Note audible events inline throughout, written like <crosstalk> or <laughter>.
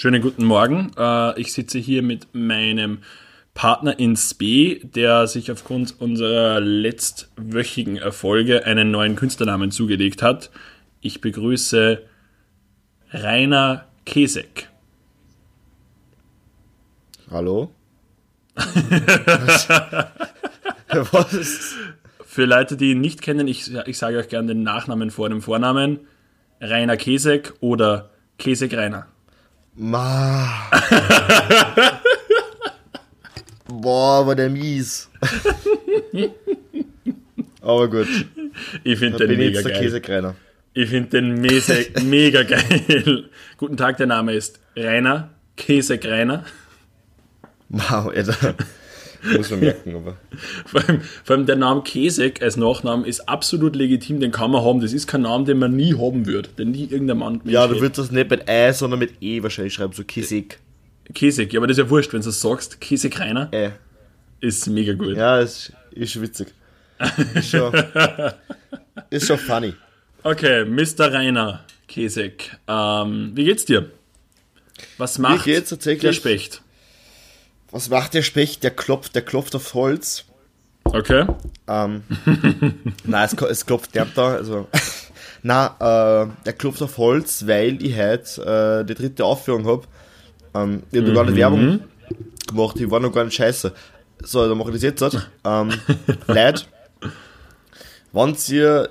Schönen guten Morgen. Äh, ich sitze hier mit meinem Partner in Spe, der sich aufgrund unserer letztwöchigen Erfolge einen neuen Künstlernamen zugelegt hat. Ich begrüße Rainer Kesek. Hallo? <laughs> Was? Für Leute, die ihn nicht kennen, ich, ich sage euch gerne den Nachnamen vor dem Vornamen. Rainer Kesek oder Kesek Rainer. Ma. <laughs> Boah, war der mies. Aber gut. Ich finde den mega geil. Käsekreiner. Ich finde den mese, mega geil. Guten Tag, der Name ist Rainer Käsekreiner. Wow, Alter. Muss man merken, aber. <laughs> Vor allem, vor allem der Name Kesek als Nachname ist absolut legitim, den kann man haben. Das ist kein Name, den man nie haben würde, den nie irgendein Mann. Ja, du würdest das nicht mit E, sondern mit E wahrscheinlich schreiben, so Kesek. Kesek, ja, aber das ist ja wurscht, wenn du sagst, Kesek Rainer, E. ist mega gut. Ja, ist, ist witzig. Ist schon, <laughs> ist schon funny. Okay, Mr. Rainer Kesek, ähm, wie geht's dir? Was macht geht's tatsächlich? der Specht? Was macht der Specht? Der klopft, der klopft auf Holz. Okay. Ähm, <laughs> nein, es, es klopft nicht da. Also, <laughs> nein, äh, der klopft auf Holz, weil ich heute äh, die dritte Aufführung habe. Ähm, ich habe noch gar nicht Werbung gemacht, ich war noch gar nicht scheiße. So, dann mache ich das jetzt. Halt. Ähm, <laughs> Leute, wenn ihr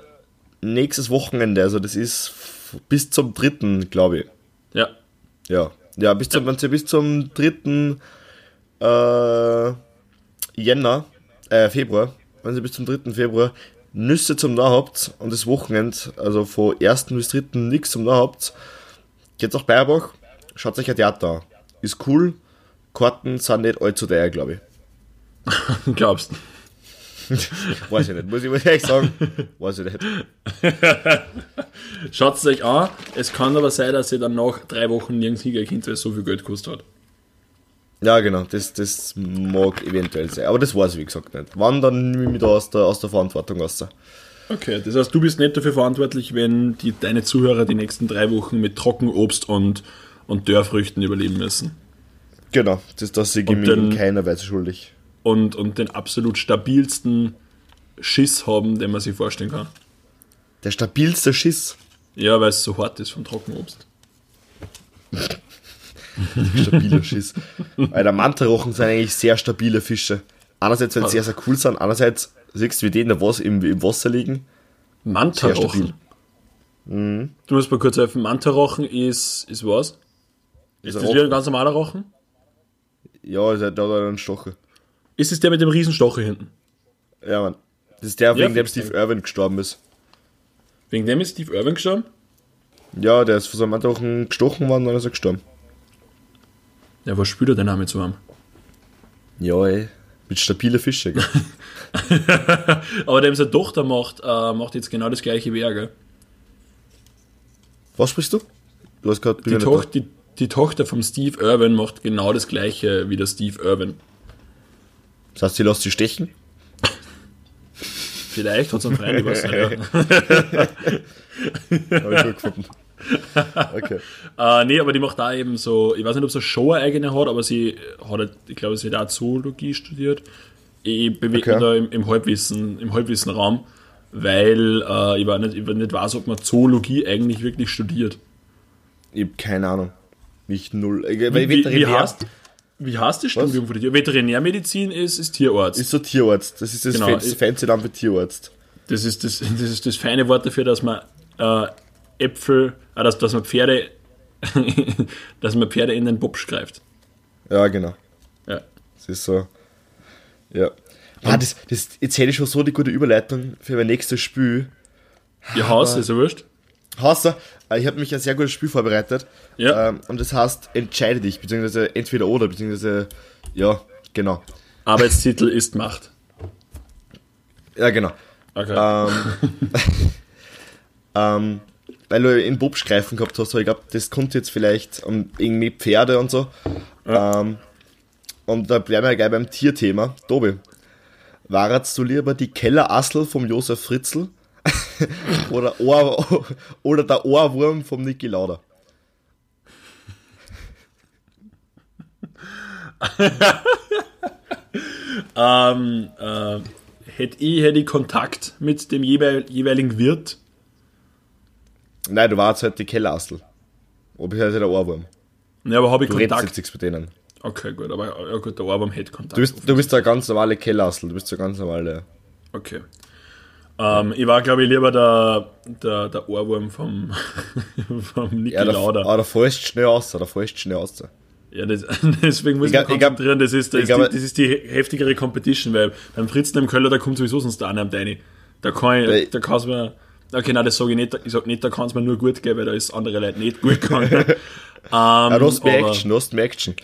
nächstes Wochenende, also das ist bis zum dritten, glaube ich. Ja. Ja. Ja, bis zum, ihr bis zum dritten äh, Jänner, äh, Februar, wenn ihr bis zum 3. Februar Nüsse zum habt und das Wochenende, also von 1. bis 3. nichts zum da habt, geht's nach Bayerbach, schaut euch ein Theater an. Ist cool, Karten sind nicht allzu teuer, glaube ich. <laughs> Glaubst <laughs> Weiß ich nicht, muss ich, muss ich ehrlich sagen, weiß ich nicht. <laughs> Schaut es euch an. Es kann aber sein, dass ihr dann nach drei Wochen nirgends hingehen könnt, weil es so viel Geld gekostet hat. Ja, genau, das, das mag eventuell sein, aber das weiß ich wie gesagt nicht. Wann, dann nehme ich mich da aus der, aus der Verantwortung raus. Okay, das heißt, du bist nicht dafür verantwortlich, wenn die, deine Zuhörer die nächsten drei Wochen mit Trockenobst und, und Dörrfrüchten überleben müssen. Genau, das, das sehe ich mir in keiner Weise schuldig. Und, und den absolut stabilsten Schiss haben, den man sich vorstellen kann. Der stabilste Schiss. Ja, weil es so hart ist vom Trockenobst. <laughs> <laughs> Stabiler Schiss. Alter, Mantarochen sind eigentlich sehr stabile Fische. Einerseits, weil sie sehr, sehr cool sind, andererseits siehst du, wie die in der Was im, im Wasser liegen. Mantarochen. Mhm. Du musst mal kurz helfen. Mantarochen ist, ist was? Ist ein das wie ein Rochen. ganz normaler Rochen? Ja, der da hat einen Stocher. Ist es der mit dem Riesenstocher hinten? Ja, Mann. Das ist der, Ja, wegen dem Steve Irwin gestorben ist. Wegen dem ist Steve Irwin gestorben? Ja, der ist von seinem Mantarochen gestochen worden und dann ist er gestorben. Ja, was spürt er den Name zu haben? Ja, ey. Mit stabile Fische. gell? <laughs> Aber dem seine Tochter macht, äh, macht jetzt genau das gleiche wie er, gell? Was sprichst du? Du hast gerade Die, Toch die, die Tochter vom Steve Irwin macht genau das gleiche wie der Steve Irwin. Das heißt, sie lässt sie stechen? Vielleicht hat es einen Freund, ich weiß nicht. Ja. <laughs> Hab ich gut gefunden. <laughs> Okay. Äh, nee, aber die macht da eben so, ich weiß nicht, ob sie eine Show eigene hat, aber sie hat, halt- ich glaube, sie hat auch Zoologie studiert. Ich bewege Okay. mich da im, im Halbwissen, im Halbwissenraum, weil äh, ich, war nicht, ich nicht weiß, ob man Zoologie eigentlich wirklich studiert. Ich hab keine Ahnung. Mich null. Äh, Wie, wie, heißt, wie heißt das Studium von dir? Veterinärmedizin ist, ist Tierarzt. ist so Tierarzt. Das ist das Genau, fancy Name für Tierarzt. Das ist das, <laughs> das ist das feine Wort dafür, dass man äh, Äpfel, äh, dass, dass man Pferde, <laughs> dass man Pferde in den Bobsch greift. Ja, genau. Ja. Das ist so. Ja. Ah, das, das, jetzt hätte ich schon so die gute Überleitung für mein nächstes Spiel. Ihr Haus, ist ja wurscht. Hasser, äh, ich habe mich ein sehr gutes Spiel vorbereitet. Ja. Ähm, und das heißt, entscheide dich, beziehungsweise entweder oder, beziehungsweise, ja, genau. Arbeitstitel ist Macht. Ja, genau. Okay. Ähm, <laughs> <laughs> ähm, weil du in Bobsch greifen gehabt hast, aber ich glaube, das kommt jetzt vielleicht um irgendwie Pferde und so. Ähm, und da bleiben wir gleich beim Tierthema. Tobi, warst du lieber die Kellerassel vom Josef Fritzl <laughs> oder, Ohr, oder der Ohrwurm vom Niki Lauda? <laughs> ähm, äh, hätte ich, hätte ich Kontakt mit dem jeweil, jeweiligen Wirt? Nein, du warst halt die Kellerastel. Ob ich halt der Ohrwurm. Ja, aber habe ich Du redest Kontakt? jetzt nichts mit denen. Okay, gut, aber ja, gut, der Ohrwurm hätte Kontakt. Du bist, du bist der ganz normale Kellerastel. Du bist der ganz normale. Okay. Ähm, ich war, glaube ich, lieber der, der, der Ohrwurm vom, <laughs> vom Niki Ja, da, Lauda. aber da fällst du schnell aus. Da fällst du schnell aus. Ja, das, <laughs> deswegen muss ich, Ich mich konzentrieren. Das ist, das, ist die, das ist die heftigere Competition, weil beim Fritzen im Köller, da kommt sowieso sonst einer am Deini. Da kann ich, da kann es mir, okay, nein, das sage ich nicht, ich sag nicht, da kann es mir nur gut gehen, weil da ist andere Leute nicht gut gegangen. <laughs> ähm, Ja, du hast mehr aber- Action. Du hast mehr Action.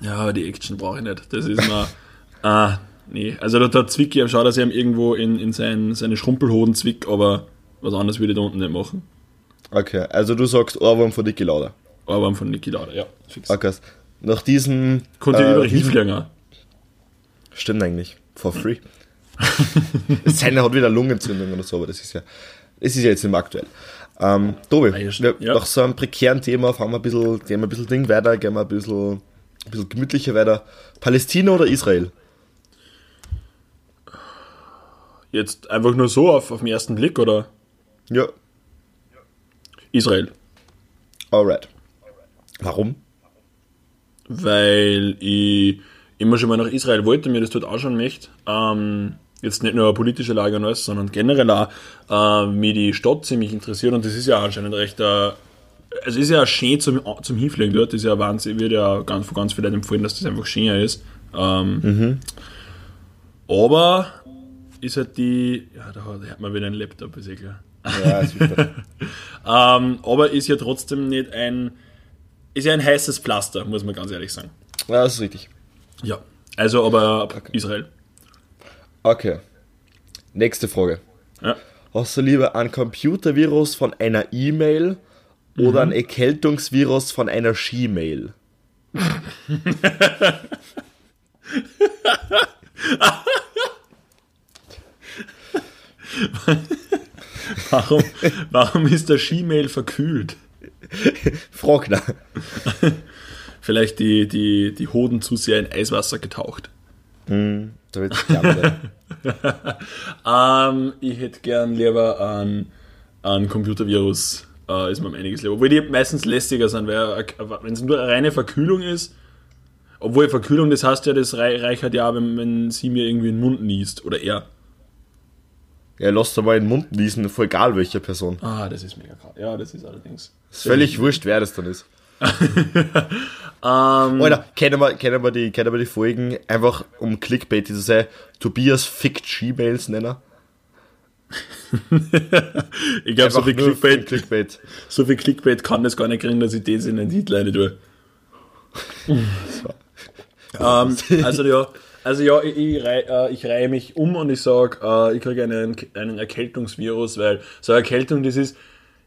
Ja, aber die Action brauche ich nicht. Das ist mir. <laughs> ah, nee. Also da, da zwick ich am Schau, dass ich ihm irgendwo in, in sein, seine Schrumpelhoden zwick, aber was anderes würde ich da unten nicht machen. Okay, also du sagst Ohrwurm von Dicky Lauda. Aber von Niki Lauda, ja. Fix. Okay. Nach diesem. Konnte äh, auch. Stimmt eigentlich. For free. <laughs> Seine hat wieder Lungenentzündung oder so, aber das ist ja. Das ist ja jetzt nicht mehr aktuell. Ähm, Tobi, wir, ja. nach so einem prekären Thema fahren wir ein bisschen, gehen wir ein bisschen Ding weiter, gehen wir ein bisschen, ein bisschen gemütlicher weiter. Palästina oder Israel? Jetzt einfach nur so auf, auf den ersten Blick oder Ja, Israel? alright. Warum? Weil ich immer schon mal nach Israel wollte, mir das dort anschauen möchte. Ähm, jetzt nicht nur politische Lage und alles, sondern generell auch, äh, mir die Stadt ziemlich interessiert und das ist ja anscheinend recht, äh, es ist ja schön zum, zum Hinfliegen dort, das ist ja Wahnsinn, wird ja ganz, von ganz vielen Leuten empfohlen, dass das einfach schöner ist. Ähm, Aber ist halt die, ja, da hat- man wieder einen Laptop, ist eh klar. Ja, ist. <laughs> Ähm, aber ist ja trotzdem nicht ein, ist ja ein heißes Pflaster, muss man ganz ehrlich sagen. ja, das ist richtig. Ja. Also, aber Israel. Okay. Nächste Frage. Ja. Hast du lieber ein Computervirus von einer E-Mail oder ein Erkältungsvirus von einer Ski-Mail? <laughs> Warum, warum ist der Skimail verkühlt? Frag nach. <laughs> Vielleicht die, die, die Hoden zu sehr in Eiswasser getaucht. Da wird gerne. <laughs> Ähm, ich hätte gern lieber einen, einen Computervirus, äh, ist mir um einiges lieber. Obwohl die meistens lästiger sind, weil wenn es nur eine reine Verkühlung ist, obwohl Verkühlung, das heißt ja, das rei- reichert ja, wenn, wenn sie mir irgendwie in den Mund niest oder er. Ja, lass dir mal in den Mund niesen, voll egal welche Person. Ah, das ist mega krass. Ja, das ist allerdings. Ist völlig wurscht, wer das dann ist. <laughs> Ähm, Alter, kennen wir, kennen, wir die, kennen wir die Folgen, einfach um Clickbait zu sein, Tobias fickt Ski-Mails nennen? <laughs> ich glaube, so viel Clickbait, Clickbait. <laughs> so viel Clickbait kann das gar nicht kriegen, dass ich das in den Titel rein tue. ähm, also ja, also ja, ich, ich, rei- äh, ich reihe mich um und ich sage, äh, ich kriege einen, einen Erkältungsvirus, weil so eine Erkältung, das ist,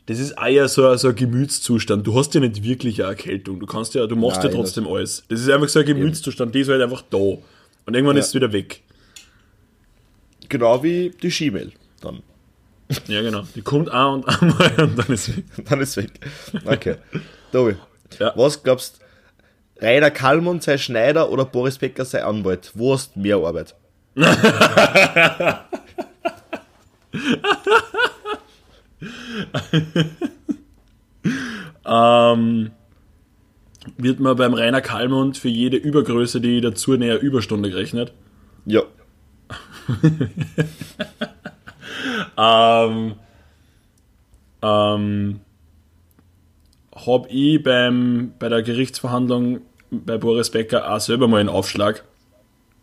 das ist auch ja so, ein- so ein Gemütszustand. Du hast ja nicht wirklich eine Erkältung. Du kannst ja, du machst Nein, ja trotzdem alles. Das ist einfach so ein Gemütszustand, die ist halt einfach da. Und irgendwann Ja. ist es wieder weg. Genau wie die Ski-Mail. Dann. Ja, genau. Die kommt auch und <laughs> einmal und dann ist weg. <laughs> Dann ist weg. Okay. Tobi, Ja. was glaubst Rainer Kallmund sei Schneider oder Boris Becker sei Anwalt? Wo hast du mehr Arbeit? <laughs> Ähm, wird man beim Rainer Kallmund für jede Übergröße, die dazu näher Überstunde gerechnet. Ja. Ähm, ähm, hab ich beim, bei der Gerichtsverhandlung bei Boris Becker auch selber mal einen Aufschlag.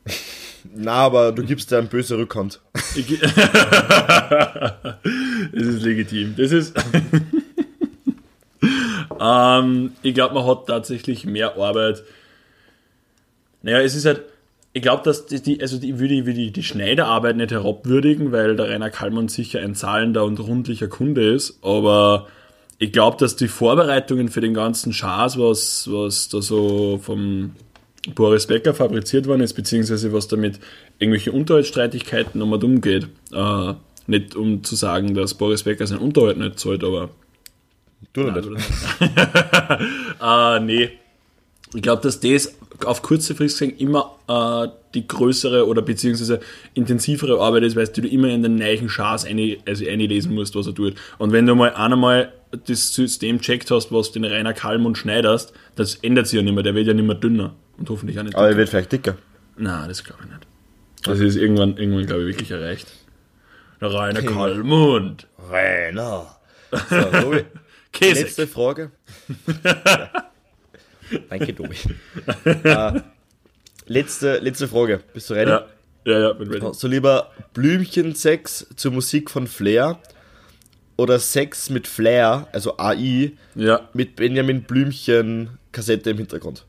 <laughs> Na, aber du gibst dir eine böse Rückhand. <laughs> Das ist legitim. Das ist. <laughs> ähm, ich glaube, man hat tatsächlich mehr Arbeit. Naja, es ist halt. Ich glaube, dass die, die, also die, würde, ich- ich die Schneiderarbeit nicht herabwürdigen, weil der Rainer Kallmann sicher ein zahlender und rundlicher Kunde ist. Aber ich glaube, dass die Vorbereitungen für den ganzen Schaß, was, was da so vom Boris Becker fabriziert worden ist, beziehungsweise was damit irgendwelche Unterhaltsstreitigkeiten um und umgeht. Äh, nicht um zu sagen, dass Boris Becker seinen Unterhalt nicht zahlt, aber Du Nein, nicht. <laughs> äh, nee. Ich glaube, dass das auf kurze Frist gesehen immer äh, die größere oder beziehungsweise intensivere Arbeit ist, weil du immer in den neuen Chars eine, also einlesen musst, was er tut. Und wenn du mal einmal das System checkt hast, was den Rainer Kalmund schneiderst, das ändert sich ja nicht mehr, der wird ja nicht mehr dünner und hoffentlich auch nicht Aber er wird vielleicht dicker. Nein, das glaube ich nicht. Das ist irgendwann, irgendwann glaube ich, wirklich erreicht. Der Rainer Kalmund. Rainer. <laughs> So, Tobi, Käse. letzte Frage. <laughs> Danke, Tobi. äh, letzte, letzte Frage. Bist du ready? Ja, ja, ja, bin ready. So lieber Blümchensex zur Musik von Flair oder Sex mit Flair, also AI, Ja, mit Benjamin Blümchen Kassette im Hintergrund.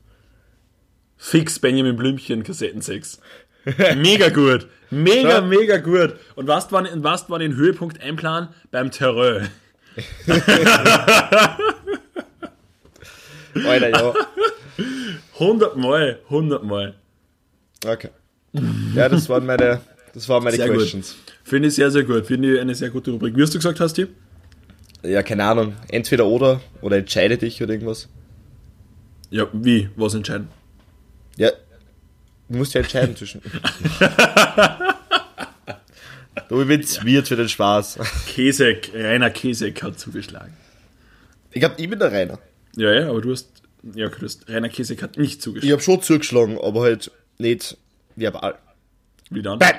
Fix Benjamin Blümchen Kassettensex. <laughs> Mega gut. Mega, Ja. mega gut. Und was war, was war den Höhepunkt einplanen? Beim Terreur. <laughs> Alter, ja. 100 Mal, 100 Mal. Okay. Ja, das waren meine, das waren meine Sehr Questions. gut. Finde ich sehr, sehr gut. Finde ich eine sehr gute Rubrik. Wie hast du gesagt, hast du? Ja, keine Ahnung. Entweder oder oder entscheide dich oder irgendwas. Ja, wie? Was entscheiden? Ja. Du musst ja entscheiden zwischen. <laughs> Du wird's wird für den Spaß. Kesek, Rainer Kesek hat zugeschlagen. Ich hab ich bin der Rainer. Ja, ja, aber du hast. Ja, du hast, Rainer Kesek hat nicht Ich zugeschlagen. hab schon zugeschlagen, aber halt nicht verbal. Wie dann? Bam!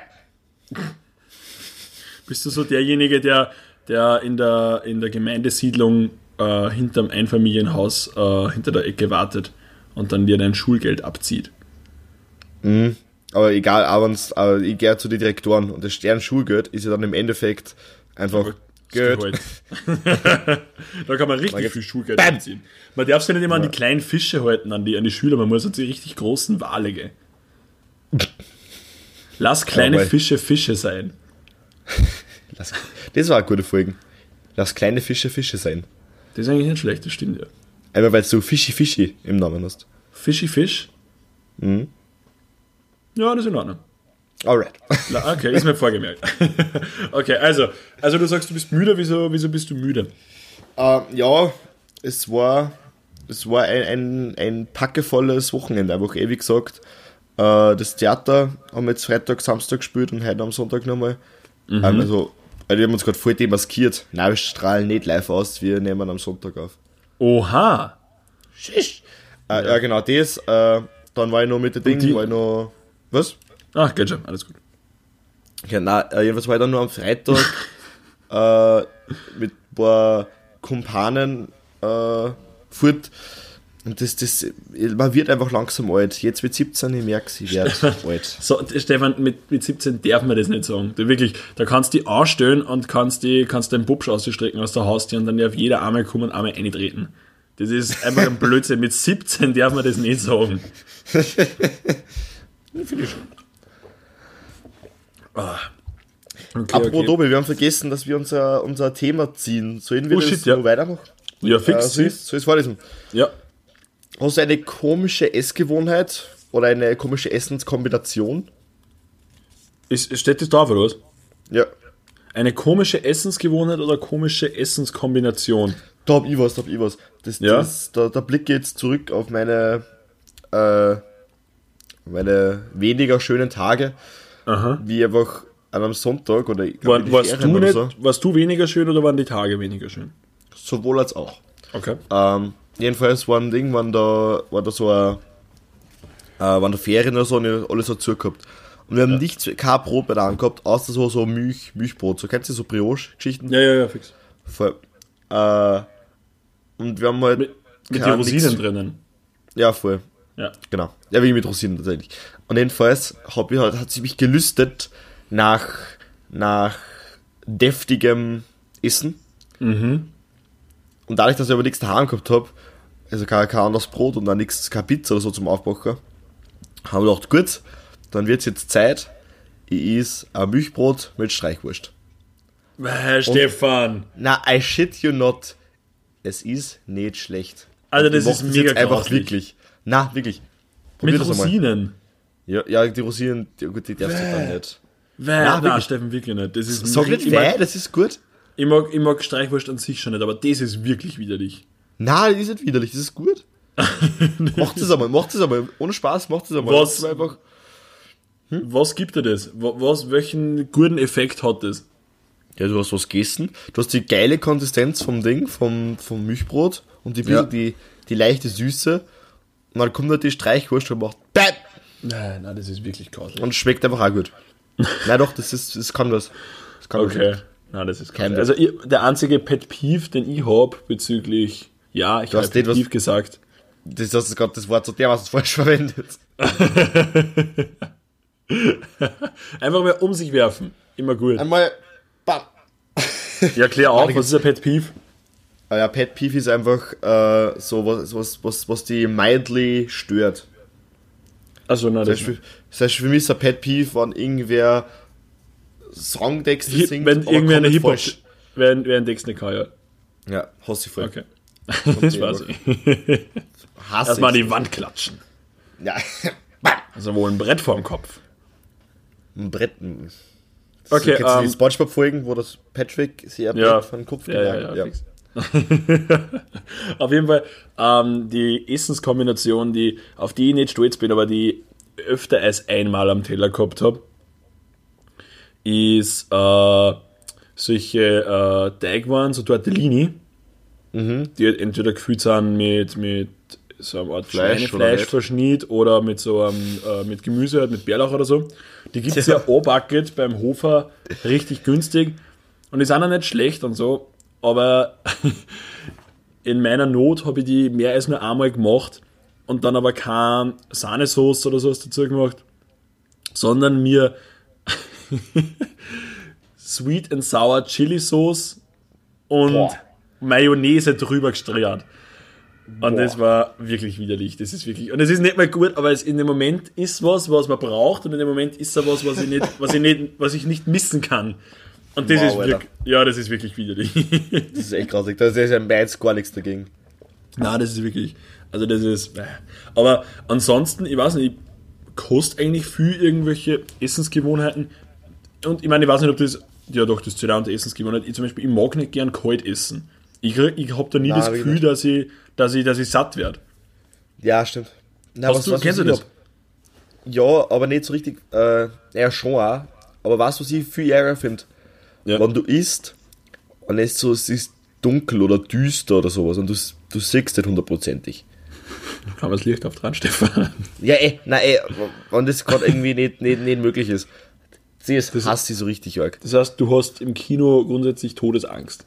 Bist du so derjenige, der, der in, der, in der Gemeindesiedlung äh, hinterm Einfamilienhaus äh, hinter der Ecke wartet und dann dir dein Schulgeld abzieht? Aber egal, abends, aber ich gehe zu den Direktoren und das Sternschulgeld ist ja dann im Endeffekt einfach Geld. <laughs> Da kann man richtig geht's- viel Schulgeld Bam! abziehen. Man darf sich nicht immer an die kleinen Fische halten, an die, an die Schüler, man muss an die richtig großen Wale gehen. Lass kleine Jawohl. Fische Fische sein. <laughs> Das war eine gute Folge. Lass kleine Fische Fische sein. Das ist eigentlich nicht schlecht, das stimmt ja. Einmal weil du Fischi Fischi im Namen hast. Fischi Fisch? Mhm. Ja, das ist in Ordnung. Alright. Okay, ist mir vorgemerkt. <laughs> okay, also, also du sagst, du bist müde, wieso, wieso bist du müde? Äh, ja, es war, es war ein, ein, ein packevolles Wochenende, einfach ewig gesagt. Äh, das Theater haben wir jetzt Freitag, Samstag gespielt und heute am Sonntag nochmal. Ähm, also, also, wir haben uns gerade voll demaskiert. Nein, wir strahlen nicht live aus, wir nehmen am Sonntag auf. Oha! Äh, ja. genau, das. Äh, dann war ich noch mit den die- Dingen, war ich noch. Was? Ach, geht schon, alles gut. Ja, nein, äh, jedenfalls war ich dann nur am Freitag <laughs> äh, mit ein paar Kumpanen äh, fort. Und das, das, man wird einfach langsam alt. Jetzt mit 17, ich merke ich werde <laughs> alt. So, Stefan, mit, mit 17 darf man das nicht sagen. Du, wirklich, da kannst du die anstellen und kannst, die, kannst den Bubsch ausstrecken aus der Haustür und dann darf jeder einmal kommen und einmal eintreten. Das ist einfach ein Blödsinn. Mit 17 darf man das nicht sagen. <laughs> Finde ich schon. Ah. Okay, Apropos okay. Tobi, wir haben vergessen, dass wir unser, unser Thema ziehen. Sollen wir Oh, das shit, ja. weitermachen? Ja, Äh, fix. soll ich soll ich's vorlesen? ja. Hast du eine komische Essgewohnheit oder eine komische Essenskombination? Ist, steht das drauf, oder was? Ja. Eine komische Essensgewohnheit oder komische Essenskombination? Da hab ich was, da hab ich was. Das, Ja? das, da, der Blick geht zurück auf meine, äh, meine weniger schönen Tage, Aha. wie einfach an einem Sonntag oder ich glaub, War, warst, du nicht, so. warst du weniger schön oder waren die Tage weniger schön? Sowohl als auch. Okay. Ähm, jedenfalls war ein Ding, wann da, war da so ein, äh, waren da Ferien oder so und alles dazu gehabt. Und wir haben nichts, kein Brot bei der Hand gehabt, außer so, so Milch, Milchbrot. So kennst du so Brioche-Geschichten? Ja, ja, ja, fix. Voll. Äh, und wir haben halt. Mit, mit den Rosinen nichts- drinnen. Ja, voll. Ja. Genau. Ja, wie mit Rosinen tatsächlich. Und jedenfalls hab ich halt, hat sie mich gelüstet nach, nach deftigem Essen. Mhm. Und dadurch, dass ich aber nichts daheim gehabt hab, also kein, kein anderes Brot und dann nichts, keine Pizza oder so zum Aufbacken, haben wir gedacht, gut, dann wird's jetzt Zeit, ich is ein Milchbrot mit Streichwurst. Äh, Stefan. Na, I shit you not. Es ist nicht schlecht. Ich das ist mega jetzt einfach grauslich. wirklich. Na, wirklich. Probier Mit. Rosinen. Ja, ja, die Rosinen, die, gut, die darfst du dann nicht. Weh, Na, nein, wirklich. Steffen, wirklich nicht. Das ist Sag nicht ich, weh, das ist gut. Ich, mag, ich mag Streichwurst an sich schon nicht, aber das ist wirklich widerlich. Na, das ist nicht widerlich, das ist gut. <laughs> macht es einmal, macht es einmal. Ohne Spaß, macht es einmal. Was- einfach, Was gibt dir das? Wa- Was, welchen guten Effekt hat das? ja, du hast was gegessen. Du hast die geile Konsistenz vom Ding, vom, vom Milchbrot und die, Ja. die, die leichte Süße. Und dann kommt halt die Streichwurst und macht BÄM! Nein, nein, das ist wirklich grauslich. und schmeckt einfach auch gut. <laughs> Nein, doch, das ist, das kann was. Das kann Okay. was. Nein, das ist Kein. Also ich, der einzige Pet Peeve, den ich habe bezüglich, ja, ich habe Pet Peeve gesagt. Das hast du gerade das Wort so dermaßen falsch <laughs> verwendet. <laughs> Einfach mal um sich werfen. Immer gut. Einmal, bam! <laughs> Ja, klär auf, was ist ein Pet Peeve? Ah Ja, Pet Peeve ist einfach äh, so was, was, was, was die mildly stört. Also, nein, Das das heißt, für, das heißt für mich ist ein Pet Peeve, wenn irgendwer Songtexte singt, wenn irgendwer eine Hip-Hop, wer, einen Text nicht kann, ja. Ja, hasse ich voll. Okay. <laughs> Das weiß ich. Hasse Erstmal die Wand klatschen. Ja, <laughs> Also wohl ein Brett vorm Kopf. ein Brett. Okay, Kennst du die ähm, Spongebob-Folgen, wo das Patrick sehr Ja. Von Kopf Ja, ja, ja, fix. <laughs> Auf jeden Fall, ähm, die Essenskombination, die, auf die ich nicht stolz bin, aber die öfter als einmal am Teller gehabt habe, ist äh, solche äh, Teigwaren, so Tortellini, Mhm. die halt entweder gefüllt sind mit, mit so einer Art Fleisch oder oder mit so einem, äh, mit Gemüse, halt mit Bärlauch oder so. Die gibt es ja <laughs> O-Bucket beim Hofer richtig günstig und die sind auch nicht schlecht und so, aber <laughs> in meiner Not habe ich die mehr als nur einmal gemacht und dann aber kein Sahnesauce oder sowas dazu gemacht, sondern mir <laughs> Sweet and Sour Chili Sauce und Boah. Mayonnaise drüber gestreut. Und das war wirklich widerlich. Das ist wirklich. Und es ist nicht mal gut, aber es in dem Moment ist was, was man braucht, und in dem Moment ist da was, was ich nicht, was ich nicht, was ich nicht missen kann. Und das Wow, ist wirklich, ja, das ist wirklich widerlich. <laughs> Das ist echt grausig. Da ist ja meins gar nichts dagegen. Na, das ist wirklich. Also das ist. äh. Aber ansonsten, ich weiß nicht, ich koste eigentlich viel irgendwelche Essensgewohnheiten. Und ich meine, ich weiß nicht, ob das. Ja doch, das zählt auch unter Essensgewohnheit. Ich zum Beispiel, ich mag nicht gern kalt essen. Ich, ich habe da nie Na, das Gefühl, dass ich, dass ich, dass ich satt werde. Ja, stimmt. Na, Hast du, kennst du ich das? hab? Ja, aber nicht so richtig. Äh, ja, schon auch. Aber du, was ich viel ärger finde? Ja. Wenn du isst und es so es ist dunkel oder düster oder sowas und du, du siehst nicht hundertprozentig. Kann man das Licht auf dran, Stefan? Ja, eh, nein, eh, wenn das gerade irgendwie nicht, nicht, nicht möglich ist. Sie ist, hasst sie so richtig arg. Das heißt, du hast im Kino grundsätzlich Todesangst.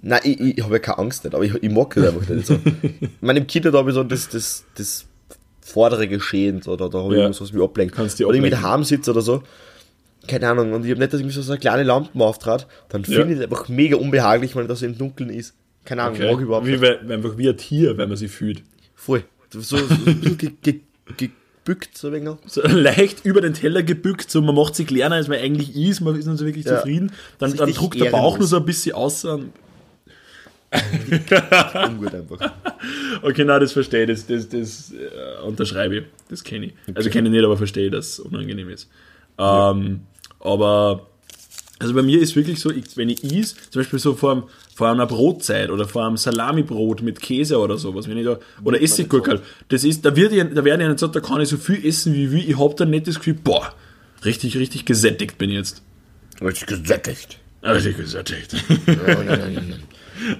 Nein, ich, ich habe ja keine Angst nicht, aber ich, ich mag das einfach nicht so. ich meine, im Kino da habe ich so das, das, das vordere Geschehen, so, da, da habe ich Ja. irgendwas, was mich ablenkt. Kannst Oder ich mit daheim sitze oder so, keine Ahnung, und ich habe nicht, dass ich mich so, so eine kleine Lampe auftrat, dann Ja. finde ich es einfach mega unbehaglich, wenn das so im Dunkeln ist. Keine Ahnung, mag ich überhaupt wie, nicht. weil- einfach wie ein Tier, wenn man sich fühlt. Voll. So, so, ein bisschen ge, ge, gebückt, so ein wenig. So <laughs> leicht über den Teller gebückt, so man macht sich kleiner, als man eigentlich ist, man ist nicht so wirklich Ja. zufrieden. Dann, dann druckt der Bauch nur so ein bisschen aus. Ungut einfach. <laughs> Okay, nein, das verstehe ich, das, das, das äh, unterschreibe ich, das kenne ich. Also kenne ich nicht, aber verstehe, dass es unangenehm ist. Ähm, aber, also bei mir ist wirklich so, wenn ich is, zum Beispiel so vor, einem- vor einer Brotzeit oder vor einem Salamibrot mit Käse oder sowas, wenn ich da, oder Essiggurkel, das ist, da wird ich, da werde ich nicht gesagt, da kann ich so viel essen wie will, ich habe dann nicht das Gefühl, boah, richtig, richtig gesättigt bin ich jetzt. Richtig gesättigt. Richtig gesättigt.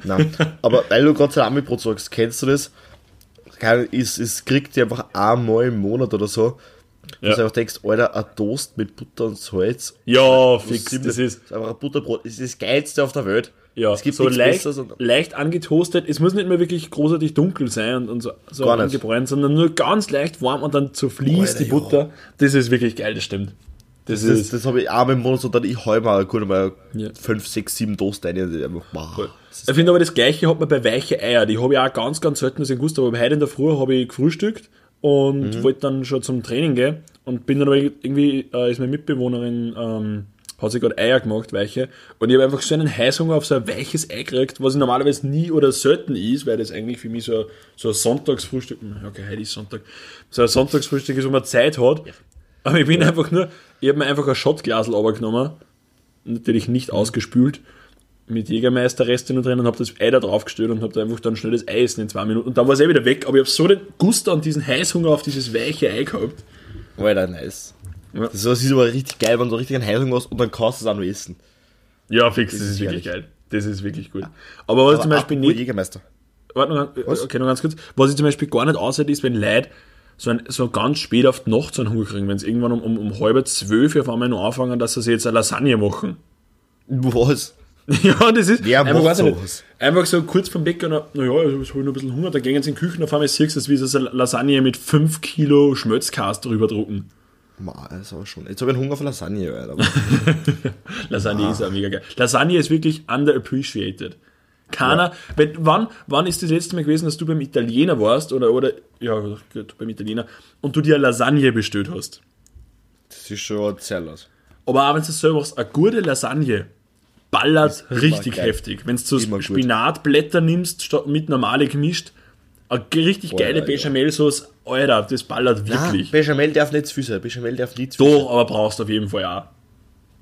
Nein. Aber weil du gerade Salami-Brot sagst, kennst du das? Es, es kriegt dir einfach einmal im Monat oder so. Ja. Dass du einfach denkst, Alter, ein Toast mit Butter und Salz. Ja, fix, das ist, ist einfach ein Butterbrot. Das ist das geilste auf der Welt. Ja, es gibt so leicht, leicht angetoastet. Es muss nicht mehr wirklich großartig dunkel sein und, und so, so angebräunt, sondern nur ganz leicht warm und dann zerfließt Alter, die ja. Butter. Das ist wirklich geil, das stimmt. Das, das ist, das habe ich einmal im Monat so, dann ich hau mal, gut mal Ja. 5, 6, 7 Toast rein. und Einfach, wow. Das ich finde aber das gleiche hat man bei weiche Eier. Die habe ich auch ganz, ganz selten das gewusst, aber heute in der Früh habe ich gefrühstückt und Mhm. wollte dann schon zum Training gehen und bin dann aber irgendwie, äh, ist meine Mitbewohnerin, ähm, hat sich gerade Eier gemacht, weiche, und ich habe einfach so einen Heißhunger auf so ein weiches Ei gekriegt, was ich normalerweise nie oder selten ist, weil das eigentlich für mich so, so ein Sonntagsfrühstück, okay, heute ist Sonntag, so ein Sonntagsfrühstück ist, wo man Zeit hat, aber ich bin einfach nur, ich habe mir einfach ein Shotglasel runtergenommen, natürlich nicht ausgespült, mit Jägermeister-Reste noch drin und habe das Ei da draufgestellt und habe da einfach dann schnell das Ei essen in zwei Minuten. Und dann war es eh wieder weg, aber ich habe so den Guster und diesen Heißhunger auf dieses weiche Ei gehabt. Alter, nice. Ja. Das ist, das ist aber richtig geil, wenn du richtig einen Heilung hast und dann kannst du es auch noch essen. Ja, fix, das, Das ist, ist wirklich geil. Das ist wirklich gut. Aber was ich zum Beispiel nicht. Jägermeister. Warte noch, Was? okay, noch ganz kurz. Was ich zum Beispiel gar nicht aussieht, ist, wenn Leute so, ein, so ganz spät auf die Nacht so einen Hunger kriegen, wenn sie irgendwann um, um, um halb zwölf auf einmal noch anfangen, dass sie jetzt eine Lasagne machen. Was? <laughs> ja, das ist Wer weiß ich nicht, einfach so kurz vom Bäcker, na- naja, ich habe noch ein bisschen Hunger, da gehen sie in die Küche und auf einmal siehst du, es, wie sie so eine Lasagne mit 5 Kilo Schmötzkast drüber drucken. Aber schon. Jetzt habe ich einen Hunger auf Lasagne, Alter. <laughs> <laughs> Lasagne ist auch mega geil. Lasagne ist wirklich underappreciated. Keiner, wenn, wann, wann ist das letzte Mal gewesen, dass du beim Italiener warst oder, oder ja, gut, beim Italiener und du dir eine Lasagne bestellt hast? Das ist schon los. Aber auch wenn du es selber machst, eine gute Lasagne ballert richtig geil. heftig. Wenn du so Immer gut. Spinatblätter nimmst, statt mit normale gemischt, eine richtig Boah, geile. Bechamelsauce, Alter, das ballert wirklich. Bechamel darf nicht zu viel sein. Bechamel darf nicht zu viel. Doch, aber brauchst du auf jeden Fall auch.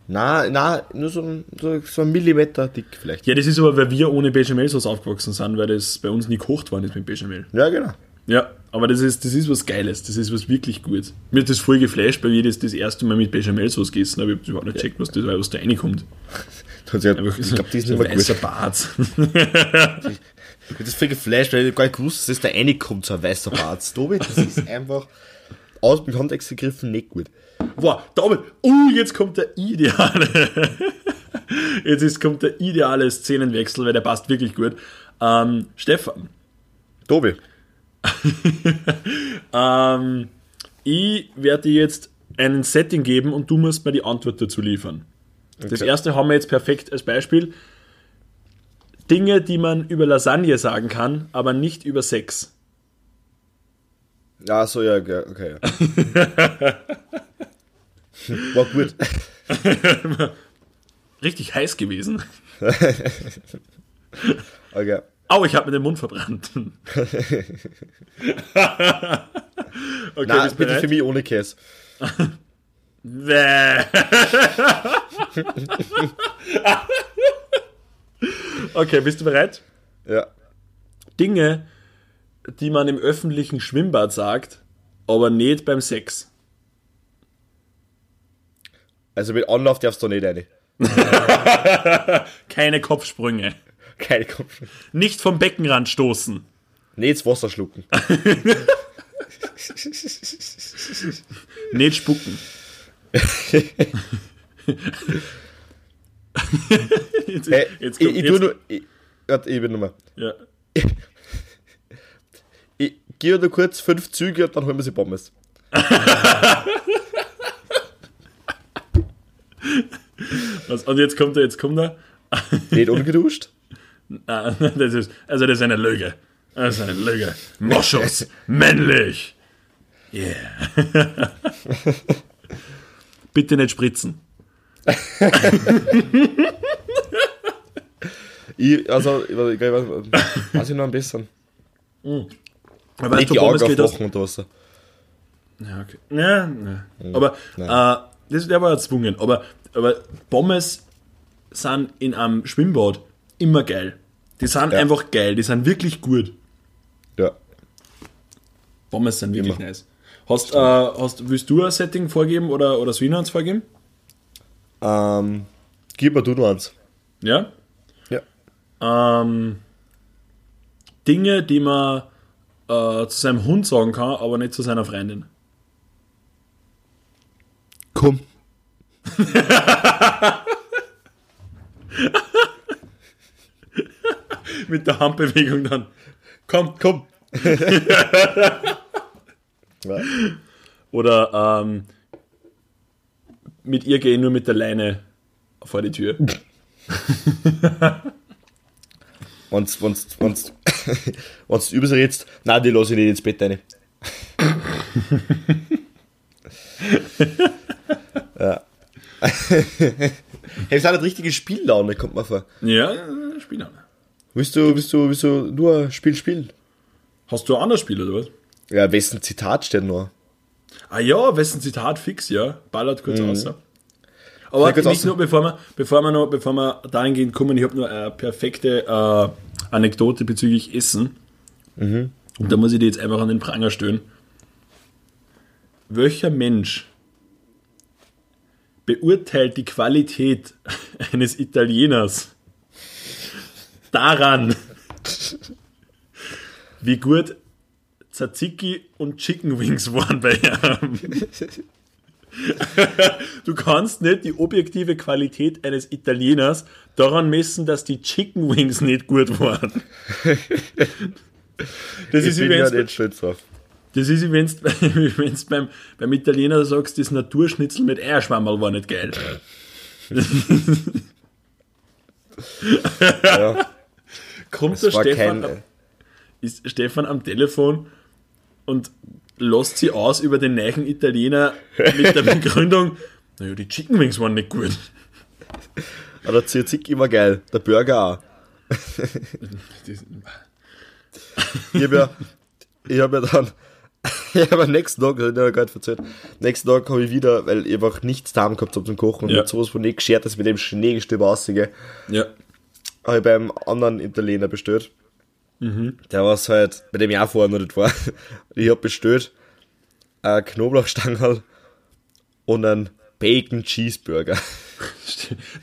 Nein, nein, nur so ein, so, so ein Millimeter dick vielleicht. Ja, das ist aber, weil wir ohne Bechamelsauce aufgewachsen sind, weil das bei uns nie gekocht worden ist mit Bechamel. Ja, genau. Ja, aber das ist, das ist was Geiles, das ist was wirklich Gutes. Mir hat das voll geflasht, weil ich das das erste Mal mit Bechamelsauce gegessen habe. Ich habe überhaupt nicht gecheckt, was das was da reinkommt. <laughs> Einfach Ich glaube, die ist nicht mehr weißer gut. Bart. Ich hab das voll geflasht, weil ich gar nicht gewusst, dass da reinkommt, so ein weißer Bart. Tobi, das ist <laughs> einfach aus dem Kontext gegriffen nicht gut. Boah, David, uh, jetzt kommt der ideale. <laughs> Jetzt ist, kommt der ideale Szenenwechsel, weil der passt wirklich gut. Ähm, Stefan, Tobi, <laughs> ähm, ich werde dir jetzt ein Setting geben und du musst mir die Antwort dazu liefern. Das Okay. erste haben wir jetzt perfekt als Beispiel. Dinge, die man über Lasagne sagen kann, aber nicht über Sex. Ja, so, ja, okay. <laughs> War gut. <laughs> Richtig heiß gewesen. <laughs> Okay. Au, ich habe mir den Mund verbrannt. okay, Nein, bitte bereit? für mich ohne Käse. <laughs> Okay, bist du bereit? Ja. Dinge, die man im öffentlichen Schwimmbad sagt, aber nicht beim Sex. Also mit Anlauf darfst du nicht rein. <laughs> Keine Kopfsprünge. Keine Kopf. Nicht vom Beckenrand stoßen. Nicht ins Wasser schlucken. <laughs> Nicht spucken. Jetzt, Hey, jetzt ich, kommt, ich, jetzt, tu nur. Ich, warte, ich bin nochmal. ja. <laughs> Ich gehe nur kurz fünf Züge und dann holen wir sie Pommes. <laughs> Was, und jetzt kommt er, jetzt kommt er. Nicht ungeduscht. <laughs> Ah, das ist, also das ist eine Lüge. Das ist eine Lüge. Moschus, männlich. Yeah. Bitte nicht spritzen. Ich, also, ich, ich, ich, weiß ich noch ein bisschen. Aber weißt Nicht du, die Augen aufwachen unter Wasser. Ja, okay. Ja, ja. Aber äh, das, der war erzwungen. Aber, aber Pommes sind in einem Schwimmbad immer geil. Die sind Ja. einfach geil. Die sind wirklich gut. Ja. Pommes sind wirklich Immer. nice. Hast, äh, hast, willst du ein Setting vorgeben oder, oder Swina uns vorgeben? Ähm, gib mir du noch eins. Ja? Ja. Ähm, Dinge, die man äh, zu seinem Hund sagen kann, aber nicht zu seiner Freundin. Komm. <laughs> Mit der Handbewegung dann. Komm, komm. <laughs> Ja. Oder ähm, mit ihr gehe ich nur mit der Leine vor die Tür. <laughs> Wenn's, wenn's du über sie redst, nein, die lasse ich nicht ins Bett rein. <laughs> ja. <laughs> hey, es hat richtige Spiellaune, kommt mir vor. Ja, Spieler. Willst du, willst du, willst du nur ein Spiel spielen? Hast du ein anderes Spiel, oder was? Ja, wessen Zitat steht noch? Ah ja, wessen Zitat fix, ja. Ballert kurz Mhm. außer. Aber kurz nicht aus- nur, bevor wir, bevor wir, noch, bevor wir dahingehend kommen, ich habe nur eine perfekte äh, Anekdote bezüglich Essen. Mhm. Und da muss ich dir jetzt einfach an den Pranger stellen. Welcher Mensch beurteilt die Qualität <laughs> eines Italieners daran, <laughs> wie gut Tzatziki und Chicken Wings waren bei ihm? Du kannst nicht die objektive Qualität eines Italieners daran messen, dass die Chicken Wings nicht gut waren. Das Ich ist, wie bin ja nicht stolz drauf. das ist wenn du <laughs> beim, beim Italiener sagst, das Naturschnitzel mit Eierschwammerl war nicht geil. Ja, Kommt der das war Stefan, kein. ist Stefan am Telefon und lässt sie aus über den neuen Italiener mit der <laughs> Begründung, naja, die Chicken Wings waren nicht gut. Aber der Tzatziki war geil. Der Burger auch. Ich habe ja, ich hab ja dann, <laughs> ich habe am nächsten Tag, das hab ich dir gerade erzählt, nächsten Tag habe ich wieder, weil ich einfach nichts daheim gehabt habe zum Kochen und Ja. mit sowas von nicht geschert, dass mit dem Schneegestöber ausgehe, Ja, habe ich beim anderen Italiener bestellt. Der war es halt, bei dem ich auch vorher noch nicht war. <laughs> Ich habe bestellt ein Knoblauchstangerl und einen Bacon Cheeseburger. <laughs>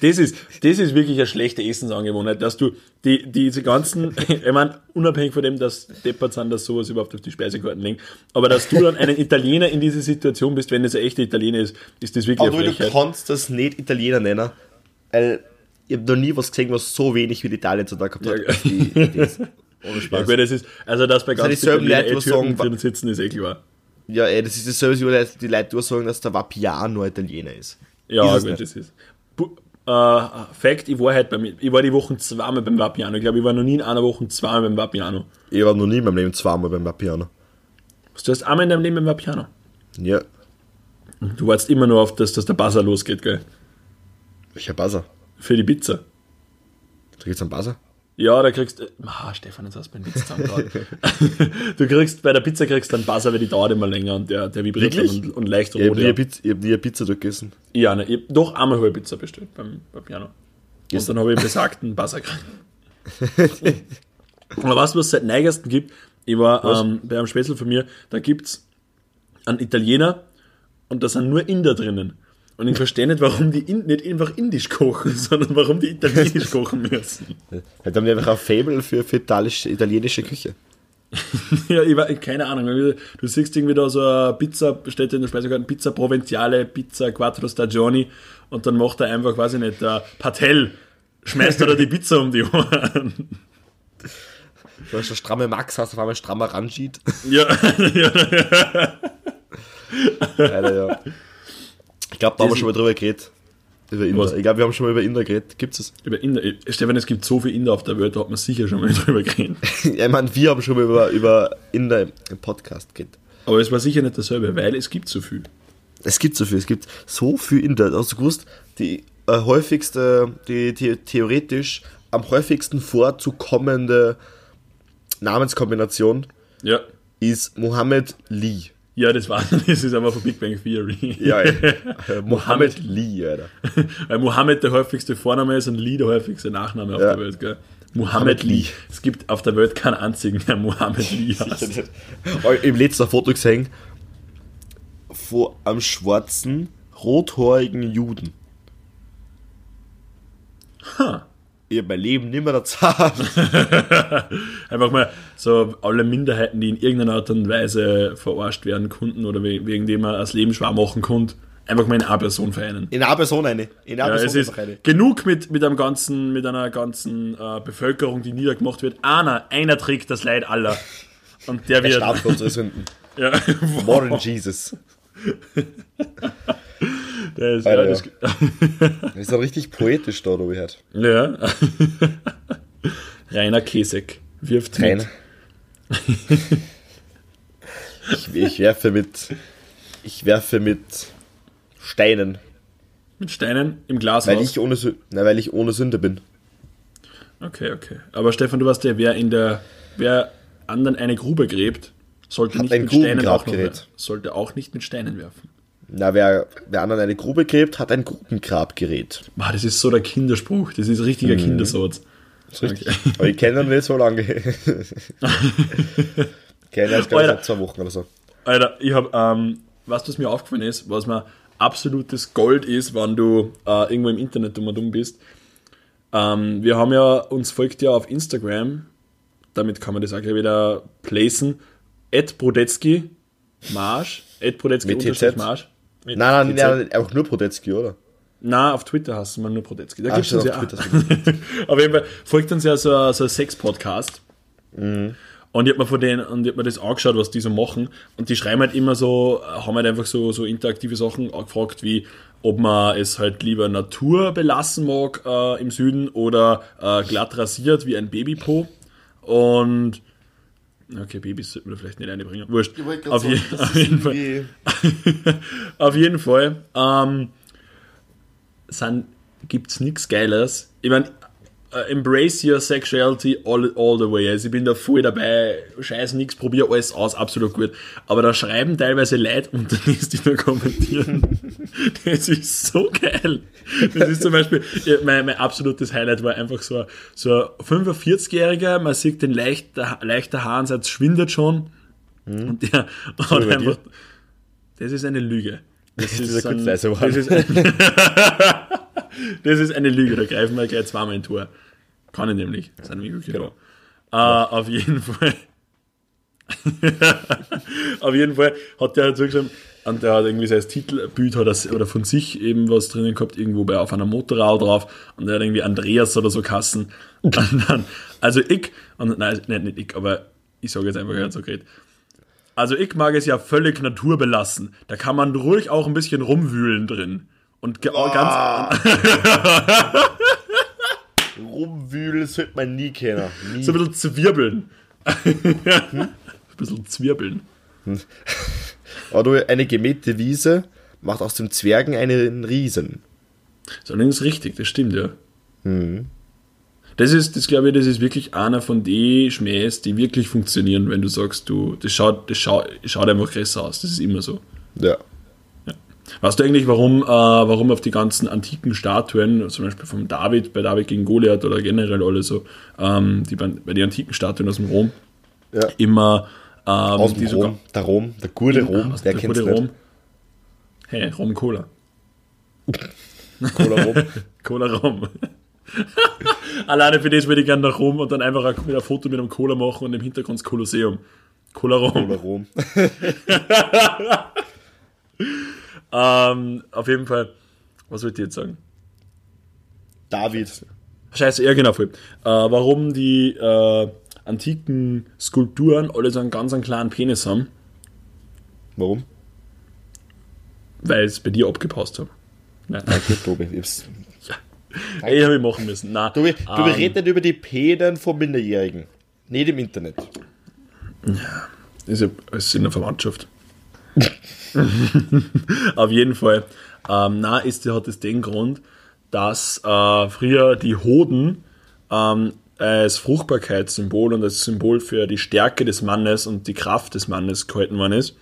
Das ist, das ist wirklich eine schlechte Essensangewohnheit, dass du die, diese ganzen, <laughs> ich meine, unabhängig von dem, dass deppert sind, dass sowas überhaupt auf die Speisekarten legen, aber dass du dann einen Italiener in diese Situation bist, wenn es ein echter Italiener ist, ist das wirklich Aber eine du kannst das nicht Italiener nennen, weil ich habe noch nie was gesehen, was so wenig wie Italien zu tun gehabt hat. Ja. Das. Ohne Ja, Spaß. gut, das ist, also dass bei sind ganz Italiener Leute, eh Türken drin sitzen, ist eh klar. Ja, ey, das ist dasselbe, wie die Leute sagen, dass der Vapiano Italiener ist. Ja, Ist gut, nicht. das ist. Bu- Äh, Fact, ich war halt bei mir, ich war die Wochen zweimal beim Vapiano. Ich glaube, ich war noch nie in einer Woche zweimal beim Vapiano. Ich war noch nie in meinem Leben zweimal beim Vapiano. Du hast einmal in deinem Leben beim Vapiano. Ja, Du wartest immer nur auf das, dass der Buzzer losgeht, gell? welcher Buzzer? Für die Pizza. Da gibt's einen Buzzer? Ja, da kriegst du. Ah, Stefan, jetzt hast du meinen Witz zusammengehauen. <laughs> Du kriegst, bei der Pizza kriegst du einen Buzzer, weil die dauert immer länger und der, der vibriert dann und, und leicht Ich habe rot. nie, Ja. eine Pizza- ich hab nie eine Pizza dort gegessen. ja, ne, ich hab doch einmal habe ich Pizza bestellt beim, beim Piano. Und Ist- dann habe ich besagten Buzzer gekriegt. <laughs> Aber was es seit neuestem gibt? Ich war ähm, bei einem Spätzle von mir, da gibt's einen Italiener und da sind nur Inder drinnen. Und ich verstehe nicht, warum die in, nicht einfach indisch kochen, <laughs> sondern warum die italienisch <laughs> kochen müssen. Halt haben die einfach ein Fable für, für italisch, italienische Küche. <laughs> Ja, ich war, keine Ahnung. weil Du siehst irgendwie da so eine Pizza, steht in der Speisekarte, Pizza Provenziale, Pizza Quattro Stagioni und dann macht er einfach, weiß ich nicht, der Patel, schmeißt er da die Pizza um die Ohren. Du hast eine stramme Max, hast auf einmal strammer Ranjit. Ja, ja, Leider, ja. Ich glaube, da haben wir schon mal drüber geredet. Über Inder. Was? Ich glaube, wir haben schon mal über Inder geredet. Gibt es über Inder. Stefan, es gibt so viel Inder auf der Welt, da hat man sicher schon mal <laughs> drüber geredet. <laughs> ja, ich meine, wir haben schon mal über, über Inder im, im Podcast geredet. Aber es war sicher nicht dasselbe, weil es gibt so viel. Es gibt so viel, es gibt so viel Inder. Hast du gewusst, die äh, häufigste, die, die theoretisch am häufigsten vorzukommende Namenskombination Ja. ist Mohammed Lee. Ja, das war, <laughs> das ist einfach von Big Bang Theory. Ja, ey. <laughs> Äh, Mohammed Lee, Alter. <laughs> Weil Mohammed der häufigste Vorname ist und Lee der häufigste Nachname auf Ja. der Welt, gell? Mohammed Lee. Lee. Es gibt auf der Welt keinen einzigen, der Mohammed Lee heißt. Im letzten Foto gesehen vor einem schwarzen, rothäurigen Juden. Ha. Ich hab mein Leben nicht mehr erzahlt. Einfach mal so alle Minderheiten, die in irgendeiner Art und Weise verarscht werden konnten oder we- wegen dem man das Leben schwer machen konnte, einfach mal in eine Person vereinen. In einer Person eine. In einer Ja, Person es ist eine. genug mit, mit, einem ganzen, mit einer ganzen äh, Bevölkerung, die niedergemacht wird. Einer, einer trägt das Leid aller. Und der <laughs> Der wird. für unsere Sünden. <laughs> Ja, <laughs> Modern Jesus. Der ist, Alter, ja, das, ist ja richtig poetisch da, du halt. ja. <laughs> Rainer Kesek wirft mit. ich, ich werfe mit. Ich werfe mit Steinen. mit Steinen im Glas Weil ich ohne na, weil ich ohne Sünde bin. Okay, okay. Aber Stefan, du weißt ja, wer in der, wer anderen eine Grube gräbt, sollte Hat nicht mit Steinen gerät. sollte auch nicht mit Steinen werfen. Na, wer, wer anderen eine Grube gräbt, hat ein Grubengrabgerät. Boah, das ist so der Kinderspruch. Das ist ein richtiger Kindersatz. Das ist richtig. Aber ich kenne ihn nicht so lange. kenne erst glaube ich Alter. seit zwei Wochen oder so. Alter, ich habe, ähm, was was mir aufgefallen ist, was mir absolutes Gold ist, wenn du äh, irgendwo im Internet um und um bist. Ähm, wir haben ja, uns folgt ja auf Instagram, damit kann man das auch gleich wieder placen, Ed Brodetzky, Marsch, Ed TZ? Marsch. Nein, nein, nein, einfach nur Podetzky, oder? Nein, auf Twitter hast du mal nur Brodetzky. Da Ah, uns stimmt, ja auf auch. Twitter <laughs> Auf jeden Fall folgt uns ja so, ein- so ein Sex-Podcast. Mhm. Und ich hab mir von denen, und ich hab mir das angeschaut, was die so machen. Und die schreiben halt immer so, haben halt einfach so, so interaktive Sachen gefragt, wie ob man es halt lieber Natur belassen mag äh, im Süden oder äh, glatt rasiert wie ein Babypo. Und okay, Babys sollten wir vielleicht nicht einbringen. Wurscht. Auf, je, auf jeden Fall. <laughs> Auf jeden Fall ähm, gibt es nichts Geiles. Ich meine, embrace your sexuality all, all the way. Also ich bin da voll dabei, scheiß nix, probier alles aus, absolut gut. Aber da schreiben teilweise Leute unter das, die da kommentieren. <laughs> Das ist so geil. Das ist zum Beispiel, mein, mein absolutes Highlight war einfach so, ein- so ein 45-Jähriger, man sieht den leichter, leichter Haaransatz schwindet schon. Und der hat bei dir? einfach, das ist eine Lüge. Das ist ja kurz ein- leise geworden. das ist, ein, <laughs> das ist eine Lüge, da greifen wir gleich zweimal ein Tor. Kann ich nämlich. Das Genau. da. Äh, auf jeden Fall. <laughs> auf jeden Fall hat der halt zugeschrieben, und der hat irgendwie sein Titelbild hat er, oder von sich eben was drinnen gehabt, irgendwo bei auf einer Motorrad drauf und der hat irgendwie Andreas oder so Kassen. <laughs> Dann, also ich, und nein, nicht, nicht ich, aber ich sage jetzt einfach ganz geredet. Also ich mag es ja völlig naturbelassen. Da kann man ruhig auch ein bisschen rumwühlen drin. Und ge- ganz, <laughs> Rumwühlen sollte man nie kennen. Nie. so ein bisschen zwirbeln. ein bisschen zwirbeln. <laughs> Aber du, eine gemähte Wiese macht aus dem Zwergen einen Riesen. Das ist allerdings richtig, das stimmt ja. Das ist, das glaube ich, das ist wirklich einer von den Schmähs, die wirklich funktionieren, wenn du sagst, du, das schaut, das schaut, schaut einfach größer aus. Das ist immer so. Ja. Weißt du eigentlich, warum, äh, warum auf die ganzen antiken Statuen, zum Beispiel von David, bei David gegen Goliath oder generell alle so, ähm, die bei, bei den antiken Statuen aus dem Rom, ja. immer ähm, Aus dem die sogar- Rom, der Rom, der gute Rom, aus wer der kennt's gute? Rom. Hey, Rom Cola. Cola Rom. <laughs> Cola Rom. <laughs> Alleine für das würde ich gerne nach Rom und dann einfach ein, ein Foto mit einem Cola machen und im Hintergrund das Kolosseum. Cola Rom. Cola Rom. <laughs> Ähm, auf jeden Fall, was wollte ich jetzt sagen? David. Scheiße, ja genau, voll. Äh, warum die äh, antiken Skulpturen alle so einen ganz einen kleinen Penis haben? Warum? Weil es bei dir abgepasst haben. Nein, Danke, Tobi. Ich hab's- ich habe ich machen müssen. Nein, Tobi, du ähm, redest nicht über die Päden von Minderjährigen. Nicht im Internet. ist ja es ist in der Verwandtschaft. <laughs> Auf jeden Fall. Ähm, na, ist, hat es den Grund, dass äh, früher die Hoden ähm, als Fruchtbarkeitssymbol und als Symbol für die Stärke des Mannes und die Kraft des Mannes gehalten worden ist.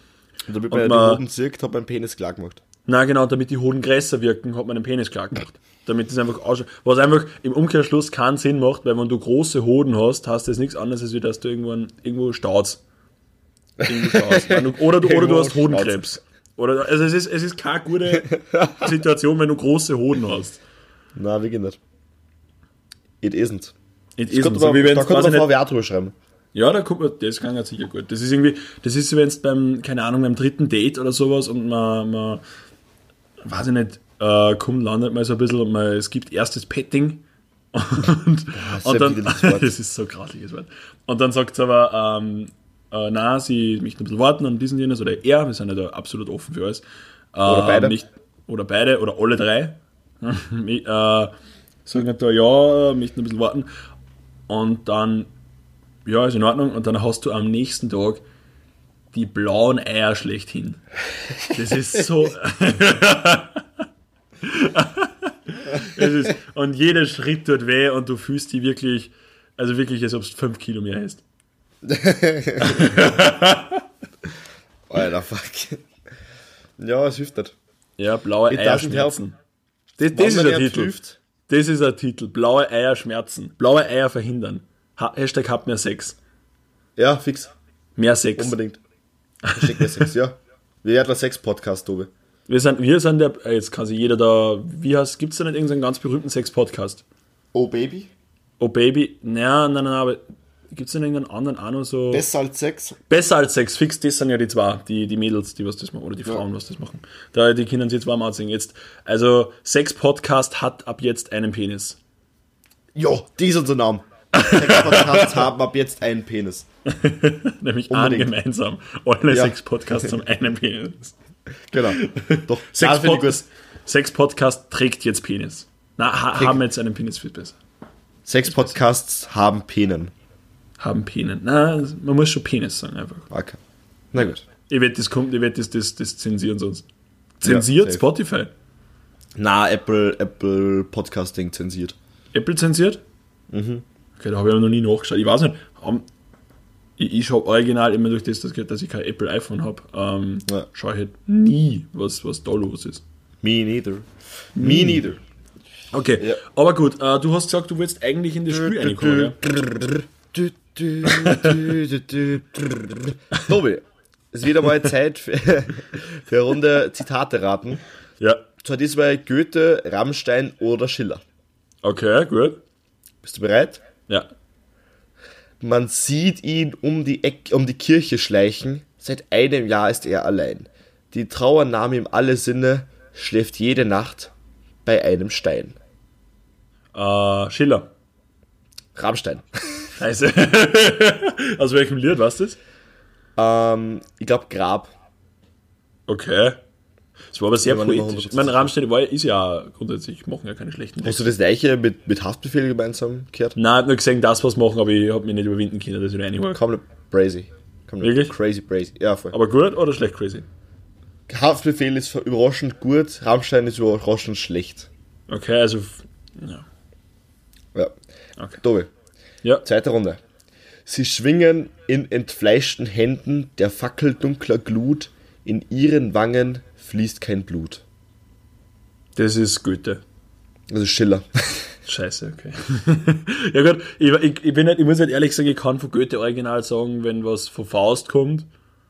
Und damit Und man man- die Hoden sieht, hat man Penis klar gemacht. Na genau, damit die Hoden größer wirken, hat man den Penis klar gemacht. Damit es einfach ausschaut. Was einfach im Umkehrschluss keinen Sinn macht, weil wenn du große Hoden hast, hast das nichts anderes, als wie dass du irgendwann irgendwo staust. Irgendwo staust. Wenn du, <laughs> oder, du, oder du hast Hodenkrebs. Oder, also es ist, es ist keine gute <laughs> Situation, wenn du große Hoden hast. Na, wie geht nicht. It isn't. It Das isn't. So man, da könnte man Frau drüber schreiben. Ja, da kommt man, das kann ja sicher gut. Das ist irgendwie, das ist, wenn es beim, keine Ahnung, beim dritten Date oder sowas und man, man weiß ich nicht, äh, kommt, landet mal so ein bisschen und man, es gibt erstes Petting <laughs> und, ist und dann, das ist so grausliches Wort. Und dann sagt sie aber, ähm, äh, na, sie möchten ein bisschen warten und diesen jenes oder er, wir sind ja da absolut offen für alles. Äh, Oder beide. Nicht, oder beide oder alle drei. <laughs> äh, sagen halt da, ja, möchten ein bisschen warten. Und dann ja, ist in Ordnung. Und dann hast du am nächsten Tag die blauen Eier schlechthin. Das ist so. <laughs> das ist, und jeder Schritt tut weh und du fühlst die wirklich, also wirklich, als ob es 5 Kilo mehr ist. <laughs> Alter, fuck. Ja, es hilft nicht. Ja, blaue It Eier doesn't help. schmerzen. Das, das ist nicht Titel. hilft, Das ist ein Titel. Blaue Eier schmerzen. Blaue Eier verhindern. Ha Hashtag habt mehr Sex. Ja, fix. Mehr Sex. Unbedingt. Schick mir Sex, ja. Wir werden Sex Podcast, Tobi. Wir sind, wir sind der, äh, jetzt kann sich jeder da, wie heißt, gibt's da nicht irgendeinen ganz berühmten Sex-Podcast? Oh Baby. Oh Baby, naja, nein, nein, aber gibt's denn irgendeinen anderen auch noch so? Besser als Sex. Besser als Sex, fix, das sind ja die zwei, die, die Mädels, die was das machen, oder die Frauen, was das machen. Da, die können sich jetzt warm anziehen. Jetzt, also, Sex-Podcast hat ab jetzt einen Penis. Jo, die ist unser Name. Sex Podcasts haben ab jetzt einen Penis. <laughs> Nämlich einen Unbedingt. gemeinsam. Alle Ja. Sex-Podcasts haben einen Penis. Genau. <laughs> Doch, gut. Sex-Podcast Sex -Podcast trägt jetzt Penis. Na, ha, haben jetzt einen Penis viel besser. Sex Podcasts haben Penen. Haben Penis. Na, man muss schon Penis sagen einfach. Okay. Na gut. Ich werde das kommt, ich werde das, das, das zensieren sonst. Zensiert safe. Spotify. Na, Apple, Apple Podcasting zensiert. Apple zensiert? Mhm. Okay, da habe ich aber noch nie nachgeschaut. Ich weiß nicht, haben, ich, ich schaue original immer durch das, dass ich- dass ich kein Apple iPhone habe, ähm, Ja. schaue ich halt nie, was, was da los ist. Me neither. Me neither. Okay, Ja. aber gut, äh, du hast gesagt, du willst eigentlich in das Spiel reinkommen, ja? Tobi, es ist wieder mal Zeit für, <laughs> für eine Runde Zitate raten. Ja. Zwar diesmal Goethe, Rammstein oder Schiller. Okay, gut. Bist du bereit? Ja. Man sieht ihn um die, Eck, um die Kirche schleichen. Seit einem Jahr ist er allein. Die Trauer nahm ihm alle Sinne, schläft jede Nacht bei einem Stein. Äh, Schiller. Rammstein. <laughs> Scheiße. <laughs> Aus welchem Lied warst du das? ähm, ich glaube Grab. Okay. Das war aber sehr poetisch. Ich 100% meine, Rammstein war, ist ja grundsätzlich, machen ja keine schlechten Hast du das gleiche mit, mit Haftbefehl gemeinsam gehört? Nein, ich hab nur gesehen, das was machen, aber ich habe mich nicht überwinden können, dass ich reinhole. Komplett crazy. Komplett Wirklich? Crazy, crazy. Ja, voll. Aber gut oder schlecht crazy? Haftbefehl ist überraschend gut, Rammstein ist überraschend schlecht. Okay, also. Ja. Ja. Okay. Tobi, Ja. zweite Runde. Sie schwingen in entfleischten Händen der Fackel dunkler Glut, in ihren Wangen fließt kein Blut. Das ist Goethe. Also Schiller. <laughs> Scheiße, okay. <laughs> ja gut, ich, ich, ich bin nicht, ich muss halt ehrlich sagen, ich kann von Goethe original sagen, wenn was von Faust kommt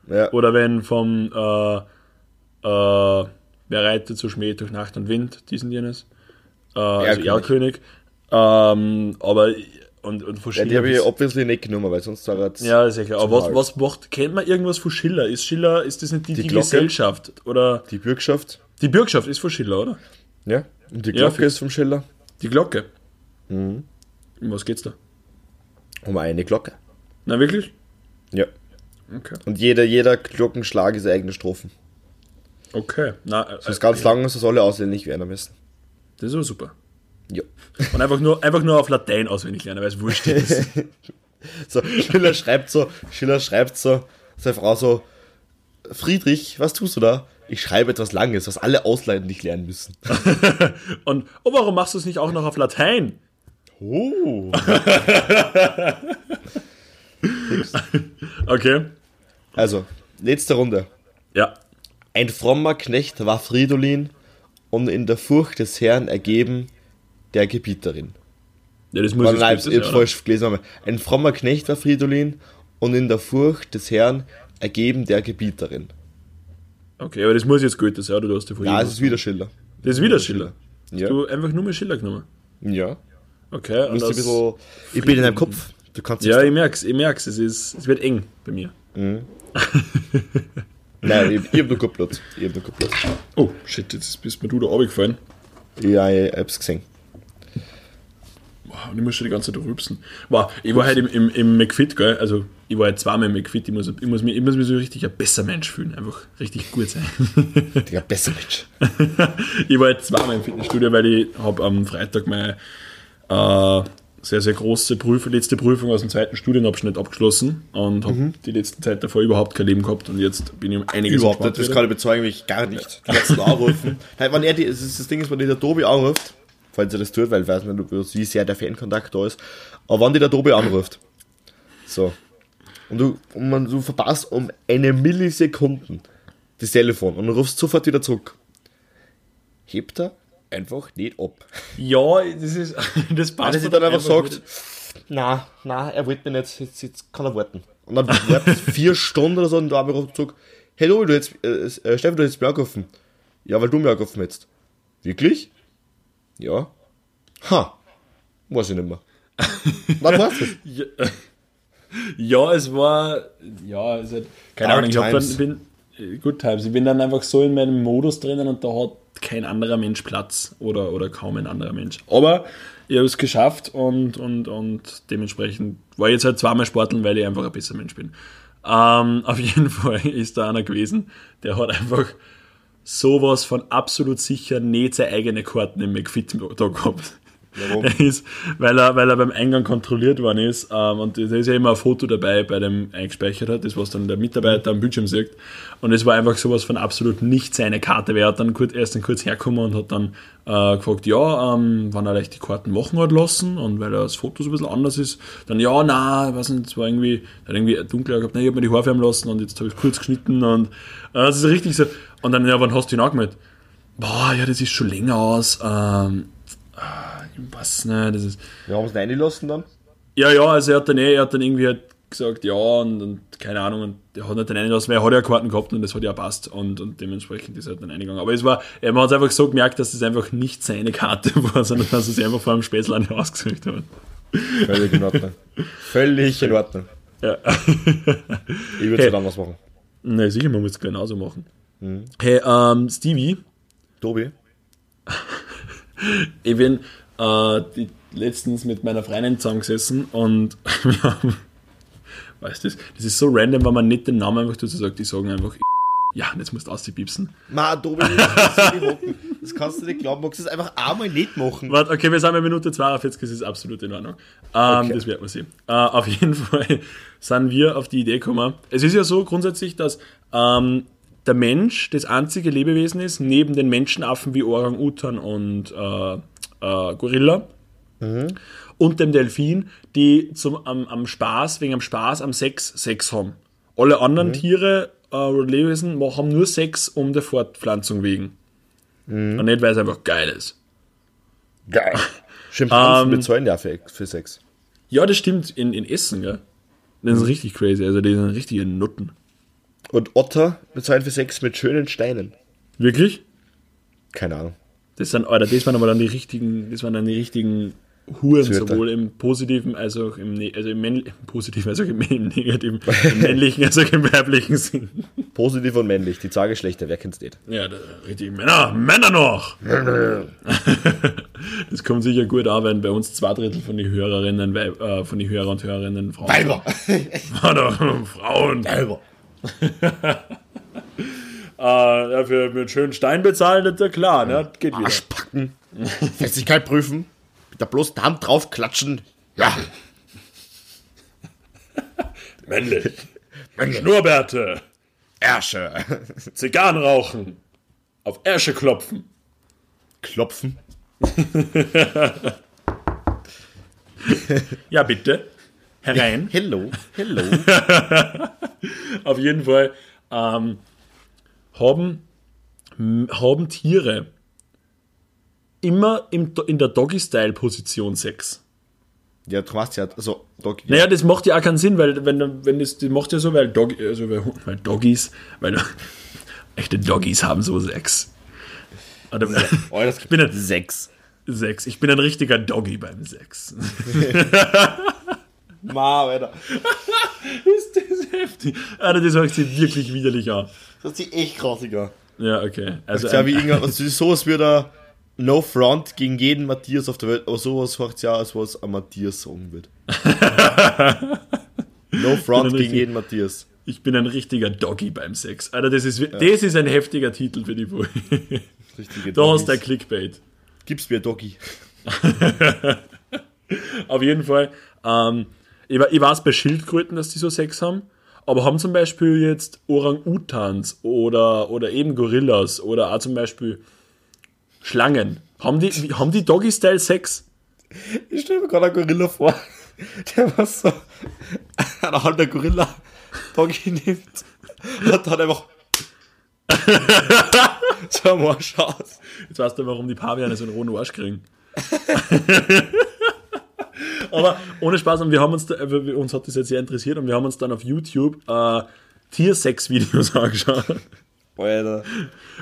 ja. oder wenn vom äh, äh, Wer reitet so Schmäh durch Nacht und Wind, diesen jenes. Äh, also. Erlkönig. Ähm, aber und, und von ja, die Schiller habe ich obviously nicht genommen, weil sonst war es. Ja, ist ja klar. Aber was, was macht, kennt man irgendwas von Schiller? Ist Schiller, ist das nicht die, die, Glocke? Gesellschaft? Oder Die Bürgschaft. die Bürgschaft ist von Schiller, oder? Ja. Und die Ja, Glocke fix. ist vom Schiller. Die Glocke. Mhm. Um was geht's da? Um eine Glocke. Na, wirklich? Ja. Okay. Und jeder, jeder Glockenschlag ist eigene Strophen. Okay. Na, äh, Das ist ganz lang, dass das alle auswendig werden müssen. das ist aber super. Ja. Und einfach nur, einfach nur auf Latein auswendig lernen, weil es wurscht ist. <laughs> So, Schiller schreibt so, Schiller schreibt so, seine Frau so, Friedrich, was tust du da? Ich schreibe etwas Langes, was alle ausleihen lernen müssen. <laughs> Und oh, warum machst du es nicht auch noch auf Latein? Oh. <laughs> Okay. Also, letzte Runde. Ja. Ein frommer Knecht war Fridolin und in der Furcht des Herrn ergeben der Gebieterin. Ja, das muss jetzt nein, ich sein, falsch gelesen. aber Ein frommer Knecht war Fridolin und in der Furcht des Herrn ergeben der Gebieterin. Okay, aber das muss jetzt Goethe sein, oder du hast dir vorhin Ja, es ist wieder Schiller. Das ist wieder Schiller. Ja. Du einfach nur mehr Schiller genommen. Ja. Okay. und das- bisschen, ich bin in deinem Kopf. Du kannst Ja, ich merk's, ich merk's. Es, ist, es wird eng bei mir. <laughs> Nein, ich, ich hab nur Kupplot. Ich hab nur Kupplot. Oh, shit, jetzt bist mir du da runtergefallen. Ja, ich hab's gesehen. Wow, und ich muss schon die ganze Zeit rübsen. Wow, ich war halt im, im, im McFit, gell? Also, ich war halt zweimal im McFit. Ich muss, ich, muss mich, ich muss mich so richtig ein besser Mensch fühlen. Einfach richtig gut sein. <laughs> Digga, besser Mensch. <laughs> ich war halt zweimal im Fitnessstudio, weil ich habe am Freitag meine äh, sehr, sehr große Prüfung, letzte Prüfung aus dem zweiten Studienabschnitt abgeschlossen und habe die letzte Zeit davor überhaupt kein Leben gehabt und jetzt bin ich um einiges Überhaupt nicht, das wieder. kann ich bezeugen, ich gar nicht. Die letzten anrufen. <laughs> Wenn er die, das, Ding ist, wenn der Tobi anruft, falls er das tut, weil ich weiß nicht, wie sehr der Fankontakt da ist, aber wenn die der Tobi anruft, so, und du, und man, du verpasst um eine Millisekunden das Telefon und rufst sofort wieder zurück. Hebt er einfach nicht ab. Ja, das ist, <laughs> das Weil er dann einfach sagt, na, na, er wollte mir nicht, jetzt, jetzt kann er warten. Und dann wartet vier Stunden oder so und da habe ich gesagt, hey du, du jetzt, äh, äh, Steffen, du hättest mir angerufen. Ja, weil du mir angerufen hättest. Wirklich? Ja. Ha. Weiß ich nicht mehr. Wann war's das? Ja, ja, es war, ja, es hat, keine Ahnung, ich hab dann, bin, Good Times, ich bin dann einfach so in meinem Modus drinnen und da hat kein anderer Mensch Platz oder, oder kaum ein anderer Mensch. Aber ich habe es geschafft und, und, und dementsprechend war ich jetzt halt zweimal sporteln, weil ich einfach ein besser Mensch bin. Ähm, auf jeden <laughs> Fall ist da einer gewesen, der hat einfach sowas von absolut sicher nicht seine eigene Karten im McFit da gehabt. Warum? Er <laughs> ist, weil er, weil er beim Eingang kontrolliert worden ist ähm, und da ist ja immer ein Foto dabei, bei dem eingespeichert hat, das was dann der Mitarbeiter am Bildschirm sieht und es war einfach sowas von absolut nicht seine Karte, er hat dann kurz, erst dann kurz hergekommen und hat dann äh, gefragt, ja, ähm, wann er leicht die Karten machen hat lassen und weil das Foto so ein bisschen anders ist, dann ja, na, weiß nicht, es war irgendwie, hat irgendwie dunkler gehabt, nein, ich habe mir die Haare färben lassen und jetzt habe ich kurz geschnitten und äh, das ist richtig so, und dann, ja, wann hast du ihn angemeldet? Boah, ja, das ist schon länger aus, ähm, ich weiß nicht, das ist, Wir haben es reingelassen dann. ja, ja, also er hat dann eh, er hat dann irgendwie halt gesagt, ja, und, und keine Ahnung, und er hat nicht den eingelassen, weil er hat ja Karten gehabt und das hat ja passt und, und dementsprechend ist er halt dann eingegangen. Aber es war, er hat einfach so gemerkt, dass das einfach nicht seine Karte <laughs> war, sondern dass sich einfach vor einem Späßel eine ausgesucht hat. Völlig in Ordnung. Völlig in Ordnung. Ja. Ich würde Hey. dann was machen. Ne, sicher, man muss es genauso machen. Hey, ähm, Stevie, Tobi? <laughs> ich bin äh, die, letztens mit meiner Freundin zusammengesessen und <laughs> wir haben, weißt du, das, das ist so random, wenn man nicht den Namen einfach dazu sagt, die sagen einfach, ja, und jetzt musst du auspiepsen. Ma, Tobi, das kannst du nicht glauben. Magst du das einfach einmal nicht machen? Warte, okay, wir sind bei Minute 42, das ist absolut in Ordnung. Ähm, Okay. Das wird man sehen. Äh, auf jeden <laughs> Fall sind wir auf die Idee gekommen. Es ist ja so grundsätzlich, dass ähm, der Mensch das einzige Lebewesen ist, neben den Menschenaffen wie Orang-Utan und äh, äh, Gorilla und dem Delfin, die zum, am, am Spaß, wegen am Spaß, am Sex, Sex haben. Alle anderen Tiere äh, oder Lebewesen haben nur Sex um der Fortpflanzung wegen. Und nicht, weil es einfach geil ist. Geil. <laughs> Schimpansen Ähm, bezahlen ja für, für Sex. Ja, das stimmt, in, in Essen, gell? Das ist richtig crazy, also die sind richtige Nutten. Und Otter bezahlen für Sex mit schönen Steinen. Wirklich? Keine Ahnung. Das sind, Alter, das waren aber dann die richtigen, das waren dann die richtigen Huren, sowohl im positiven als auch im, ne also im, im <laughs> positiven als auch im, im negativen, im männlichen als auch im weiblichen Sinn. Positiv und männlich, die zwei Geschlechter, wer kennt's nicht? Ja, da, richtig, Männer, Männer noch! <laughs> das kommt sicher gut an, wenn bei uns zwei Drittel von den Hörerinnen, äh, von den Hörer und Hörerinnen Frauen Weiber! <laughs> Oder Frauen. Weiber! <laughs> Äh, ja, für mit schönen Stein bezahlen, das ist ja klar, ne? Geht wieder. Arschbacken! Festigkeit prüfen, mit der bloßen Hand drauf klatschen. Ja! <laughs> Männlich. Schnurrbärte. Ärsche! Zigarren rauchen. Auf Ärsche klopfen. Klopfen. <laughs> Ja, bitte. Herein. <laughs> Hello, hello. <laughs> Auf jeden Fall ähm, haben, haben Tiere immer im, in der Doggy-Style-Position Sex. Ja, du machst ja, also, Dog, Naja, das macht ja auch keinen Sinn, weil wenn, wenn das, das macht ja so, weil, Dog, also weil, weil Doggies, weil <laughs> echte Doggies haben so Sex. Oder, Oh, das ich bin ein sechs. Sex. Ich bin ein richtiger Doggy beim Sex. Ma, Alter. <laughs> Ist das heftig? Alter, das hört sich wirklich widerlich an. Das sieht echt grassiger. Ja, okay. Also, Ja, ähm, wie irgendwas, <laughs> also sowas wie der No Front gegen jeden Matthias auf der Welt, aber sowas hört ja, als was ein Matthias sagen wird. <laughs> no Front gegen jeden Matthias. ich bin ein richtiger Doggy beim Sex. Alter, das ist, das ist ein heftiger Titel für die Folge. Richtige Da hast du Doggies. ein Clickbait. Gib's mir Doggy. Auf jeden Fall. Ähm, ich, ich weiß bei Schildkröten, dass die so Sex haben. Aber haben zum Beispiel jetzt Orang-Utans oder, oder eben Gorillas oder auch zum Beispiel Schlangen. Haben die, haben die Doggy-Style Sex? Ich stelle mir gerade einen Gorilla vor, <laughs> der was so eine halbe Gorilla Doggy nimmt und dann einfach <laughs> so am Arsch aus. Jetzt weißt du, warum die Paviane so einen rohen Arsch kriegen. <laughs> Aber ohne Spaß, und wir haben uns, da, äh, uns hat das jetzt sehr interessiert und wir haben uns dann auf YouTube äh, Tiersex-Videos <laughs> angeschaut. Alter.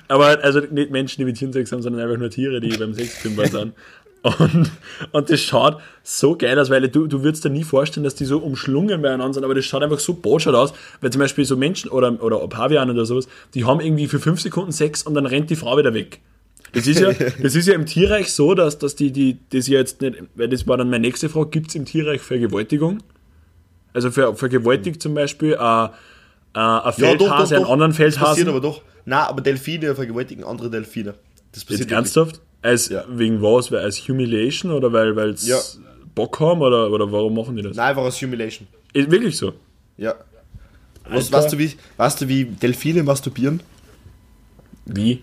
Aber also nicht Menschen, die mit Tiersex haben, sondern einfach nur Tiere, die beim Sexkümmern <laughs> sind. Und, und das schaut so geil aus, weil du, du würdest dir nie vorstellen, dass die so umschlungen beieinander sind, aber das schaut einfach so botschert aus, weil zum Beispiel so Menschen oder, oder Pavian oder sowas, die haben irgendwie für fünf Sekunden Sex und dann rennt die Frau wieder weg. Das ist ja, <laughs> das ist ja im Tierreich so, dass, dass die, die, das ja jetzt nicht, weil das war dann meine nächste Frage, gibt es im Tierreich Vergewaltigung? Also für vergewaltigt zum Beispiel äh, äh, ein Feldhase, einen anderen Das passiert aber doch. Nein, aber Delfine vergewaltigen andere Delfine. Das passiert Jetzt ernsthaft? Als, Ja. Wegen was? Als Humiliation oder weil es Ja. Bock haben oder, oder warum machen die das? Nein, einfach aus Humiliation. Ist wirklich so. Ja. Was, weißt, du, wie, weißt du, wie Delfine masturbieren? Wie?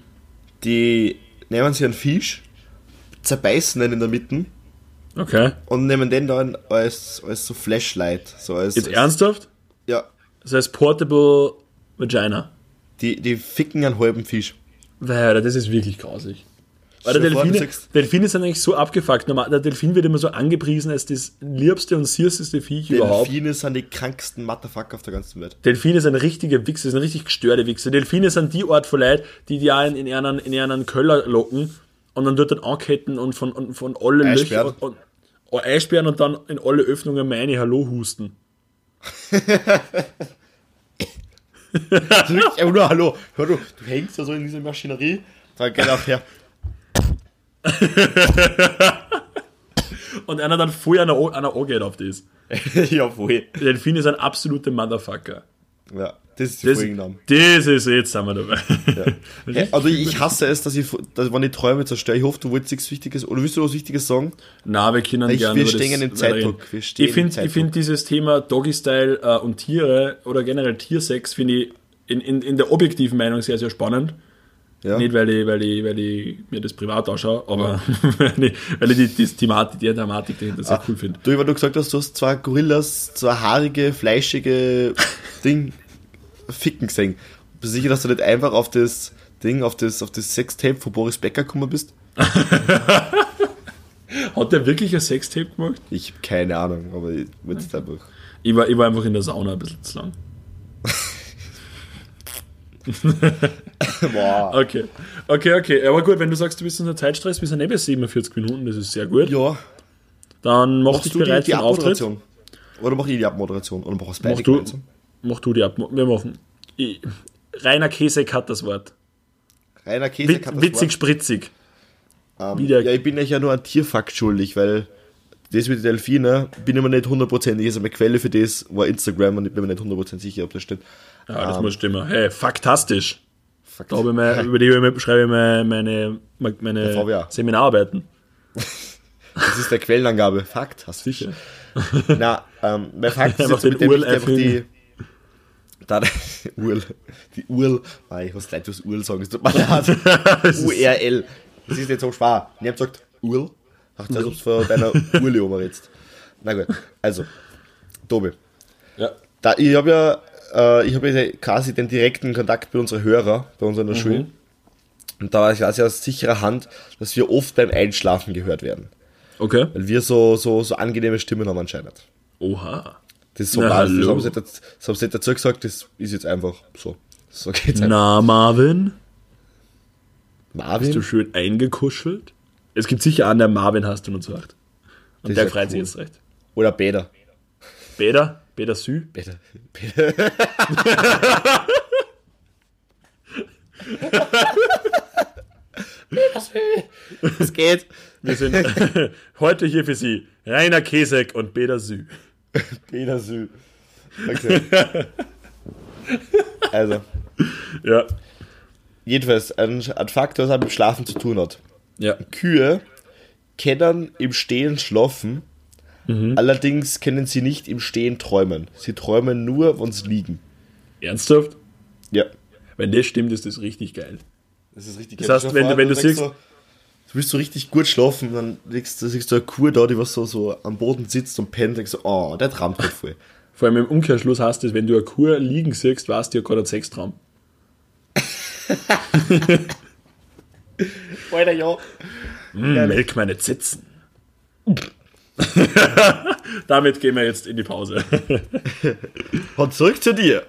Die nehmen sich einen Fisch, zerbeißen den in der Mitte Okay. und nehmen den dann als, als so Flashlight. So als, Jetzt als, ernsthaft? Ja. Das heißt Portable Vagina. Die, die ficken einen halben Fisch. Weil, das ist wirklich grausig. Weil der du Delfine, Delfine sind eigentlich so abgefuckt. Normal, der Delfin wird immer so angepriesen als das liebste und süßeste Viech überhaupt. Delfine sind die kranksten Motherfucker auf der ganzen Welt. Delfine sind richtige Wichser, sind richtig gestörte Wichser. Delfine sind die Art von Leuten, die die auch in, ihren, in ihren Köller locken und dann dort dann anketten und von, und von alle Einsperren. Löcher und, und einsperren und dann in alle Öffnungen meine Hallo husten. <laughs> Nur hallo. Hör du, du hängst da so in dieser Maschinerie, da geht auch her. <laughs> Und einer dann voll einer, O- einer angeht auf das. <laughs> ja, voll. Delfine sind absolute Motherfucker. Ja, das ist die Das, Folgennamen. das ist, jetzt sind wir dabei. Hey, <laughs> also ich hasse es, dass ich, dass, wenn ich Träume zerstöre, ich hoffe, du wolltest nichts Wichtiges, oder willst du was Wichtiges sagen? Na, wir können Ich- gerne wir stehen im. Zeitdruck, wir stehen Ich finde find dieses Thema Doggy-Style äh, und Tiere oder generell Tiersex finde ich in, in, in der objektiven Meinung sehr, sehr spannend. Ja. Nicht, weil ich, weil, ich, weil ich mir das privat anschaue, aber <laughs> weil ich, weil ich die, die, Thematik, die Thematik dahinter sehr cool finde. Du, weil du gesagt hast, du hast zwei Gorillas, zwei haarige, fleischige <laughs> Ding ficken gesehen. Bist du sicher, dass du nicht einfach auf das Ding, auf das, auf das Sextape von Boris Becker gekommen bist? <laughs> Hat der wirklich ein Sextape gemacht? Ich habe keine Ahnung, aber ich es einfach. Ich war, ich war einfach in der Sauna ein bisschen zu lang. <laughs> Boah. Okay, okay, okay. Aber gut, wenn du sagst, du bist unter Zeitstress, wir sind eh bei 47 Minuten, das ist sehr gut. Ja, Dann mach machst dich du die, bereit die für den Auftritt. Abmoderation? Oder mach ich die Abmoderation? Oder mach es beide Mach du, gemeinsam? mach du die ab. Wir machen. Ich, Rainer Kesek hat das Wort. Rainer Käse Wit, witzig, spritzig. Ähm, Wieder- ja, ich bin euch ja nur ein Tierfakt schuldig, weil das mit den Delfinen bin ich mir nicht hundertprozentig. Also meine Quelle für das war Instagram und ich bin mir nicht hundertprozentig sicher, ob das stimmt. Ja, das Ähm, muss stimmen. Hey, faktastisch. Fakt. Da habe ich mal, <laughs> über die habe ich- schreibe ich meine, meine, meine VWA. Seminararbeiten. <laughs> Das ist der Quellenangabe. Fakt, hast du Sicher. <laughs> Na, ähm, mein Fakt ist Einfach jetzt mit dem Url einfach die. Da, Url. Die Url. Ah, ich muss gleich das Url sagen, es tut mir leid. URL. Das ist nicht so schwer. Ich hab gesagt, Url. Ach, ob du von deiner Urli umredst. Na gut, also, Tobi. Ja. Da, ich habe ja, äh, ich habe ja quasi den direkten Kontakt bei unseren Hörern, bei uns in der Schule. Und da weiß ich also aus sicherer Hand, dass wir oft beim Einschlafen gehört werden. Okay. Weil wir so, so, so angenehme Stimmen haben anscheinend. Oha. Das ist so Na, das hallo. haben, sie nicht, das haben sie dazu gesagt, das ist jetzt einfach so. So geht's einfach. Na, Marvin, Marvin? bist du schön eingekuschelt? Es gibt sicher einen, der Marvin hast du nur gesagt. Und Das der freut sich cool. jetzt recht. Oder Bäder. Beda? Beda Sü? Bäder. Bäder. <laughs> Es geht. Wir sind <laughs> heute hier für Sie Rainer Kesek und Beda Sü. <laughs> Bäder Sü. Okay. Also, Ja. jedenfalls, ein, ein Fakt, was mit Schlafen zu tun hat. Ja. Kühe können im Stehen schlafen, Mhm. allerdings können sie nicht im Stehen träumen. Sie träumen nur, wenn sie liegen. Ernsthaft? Ja. Wenn das stimmt, ist das richtig geil. Das ist richtig Das heißt, wenn du- wenn du siehst- so, du willst so richtig gut schlafen, dann siehst du, siehst du eine Kuh da, die was so, so am Boden sitzt und pennt, denkst so, oh, der trampt gerade voll. <laughs> Vor allem im Umkehrschluss heißt es, wenn du eine Kur liegen siehst, weißt du ja gerade einen Sextraum. <laughs> Alter, ja. Mm, melk meine Zitzen. <laughs> <laughs> Damit gehen wir jetzt in die Pause. Und zurück zu dir.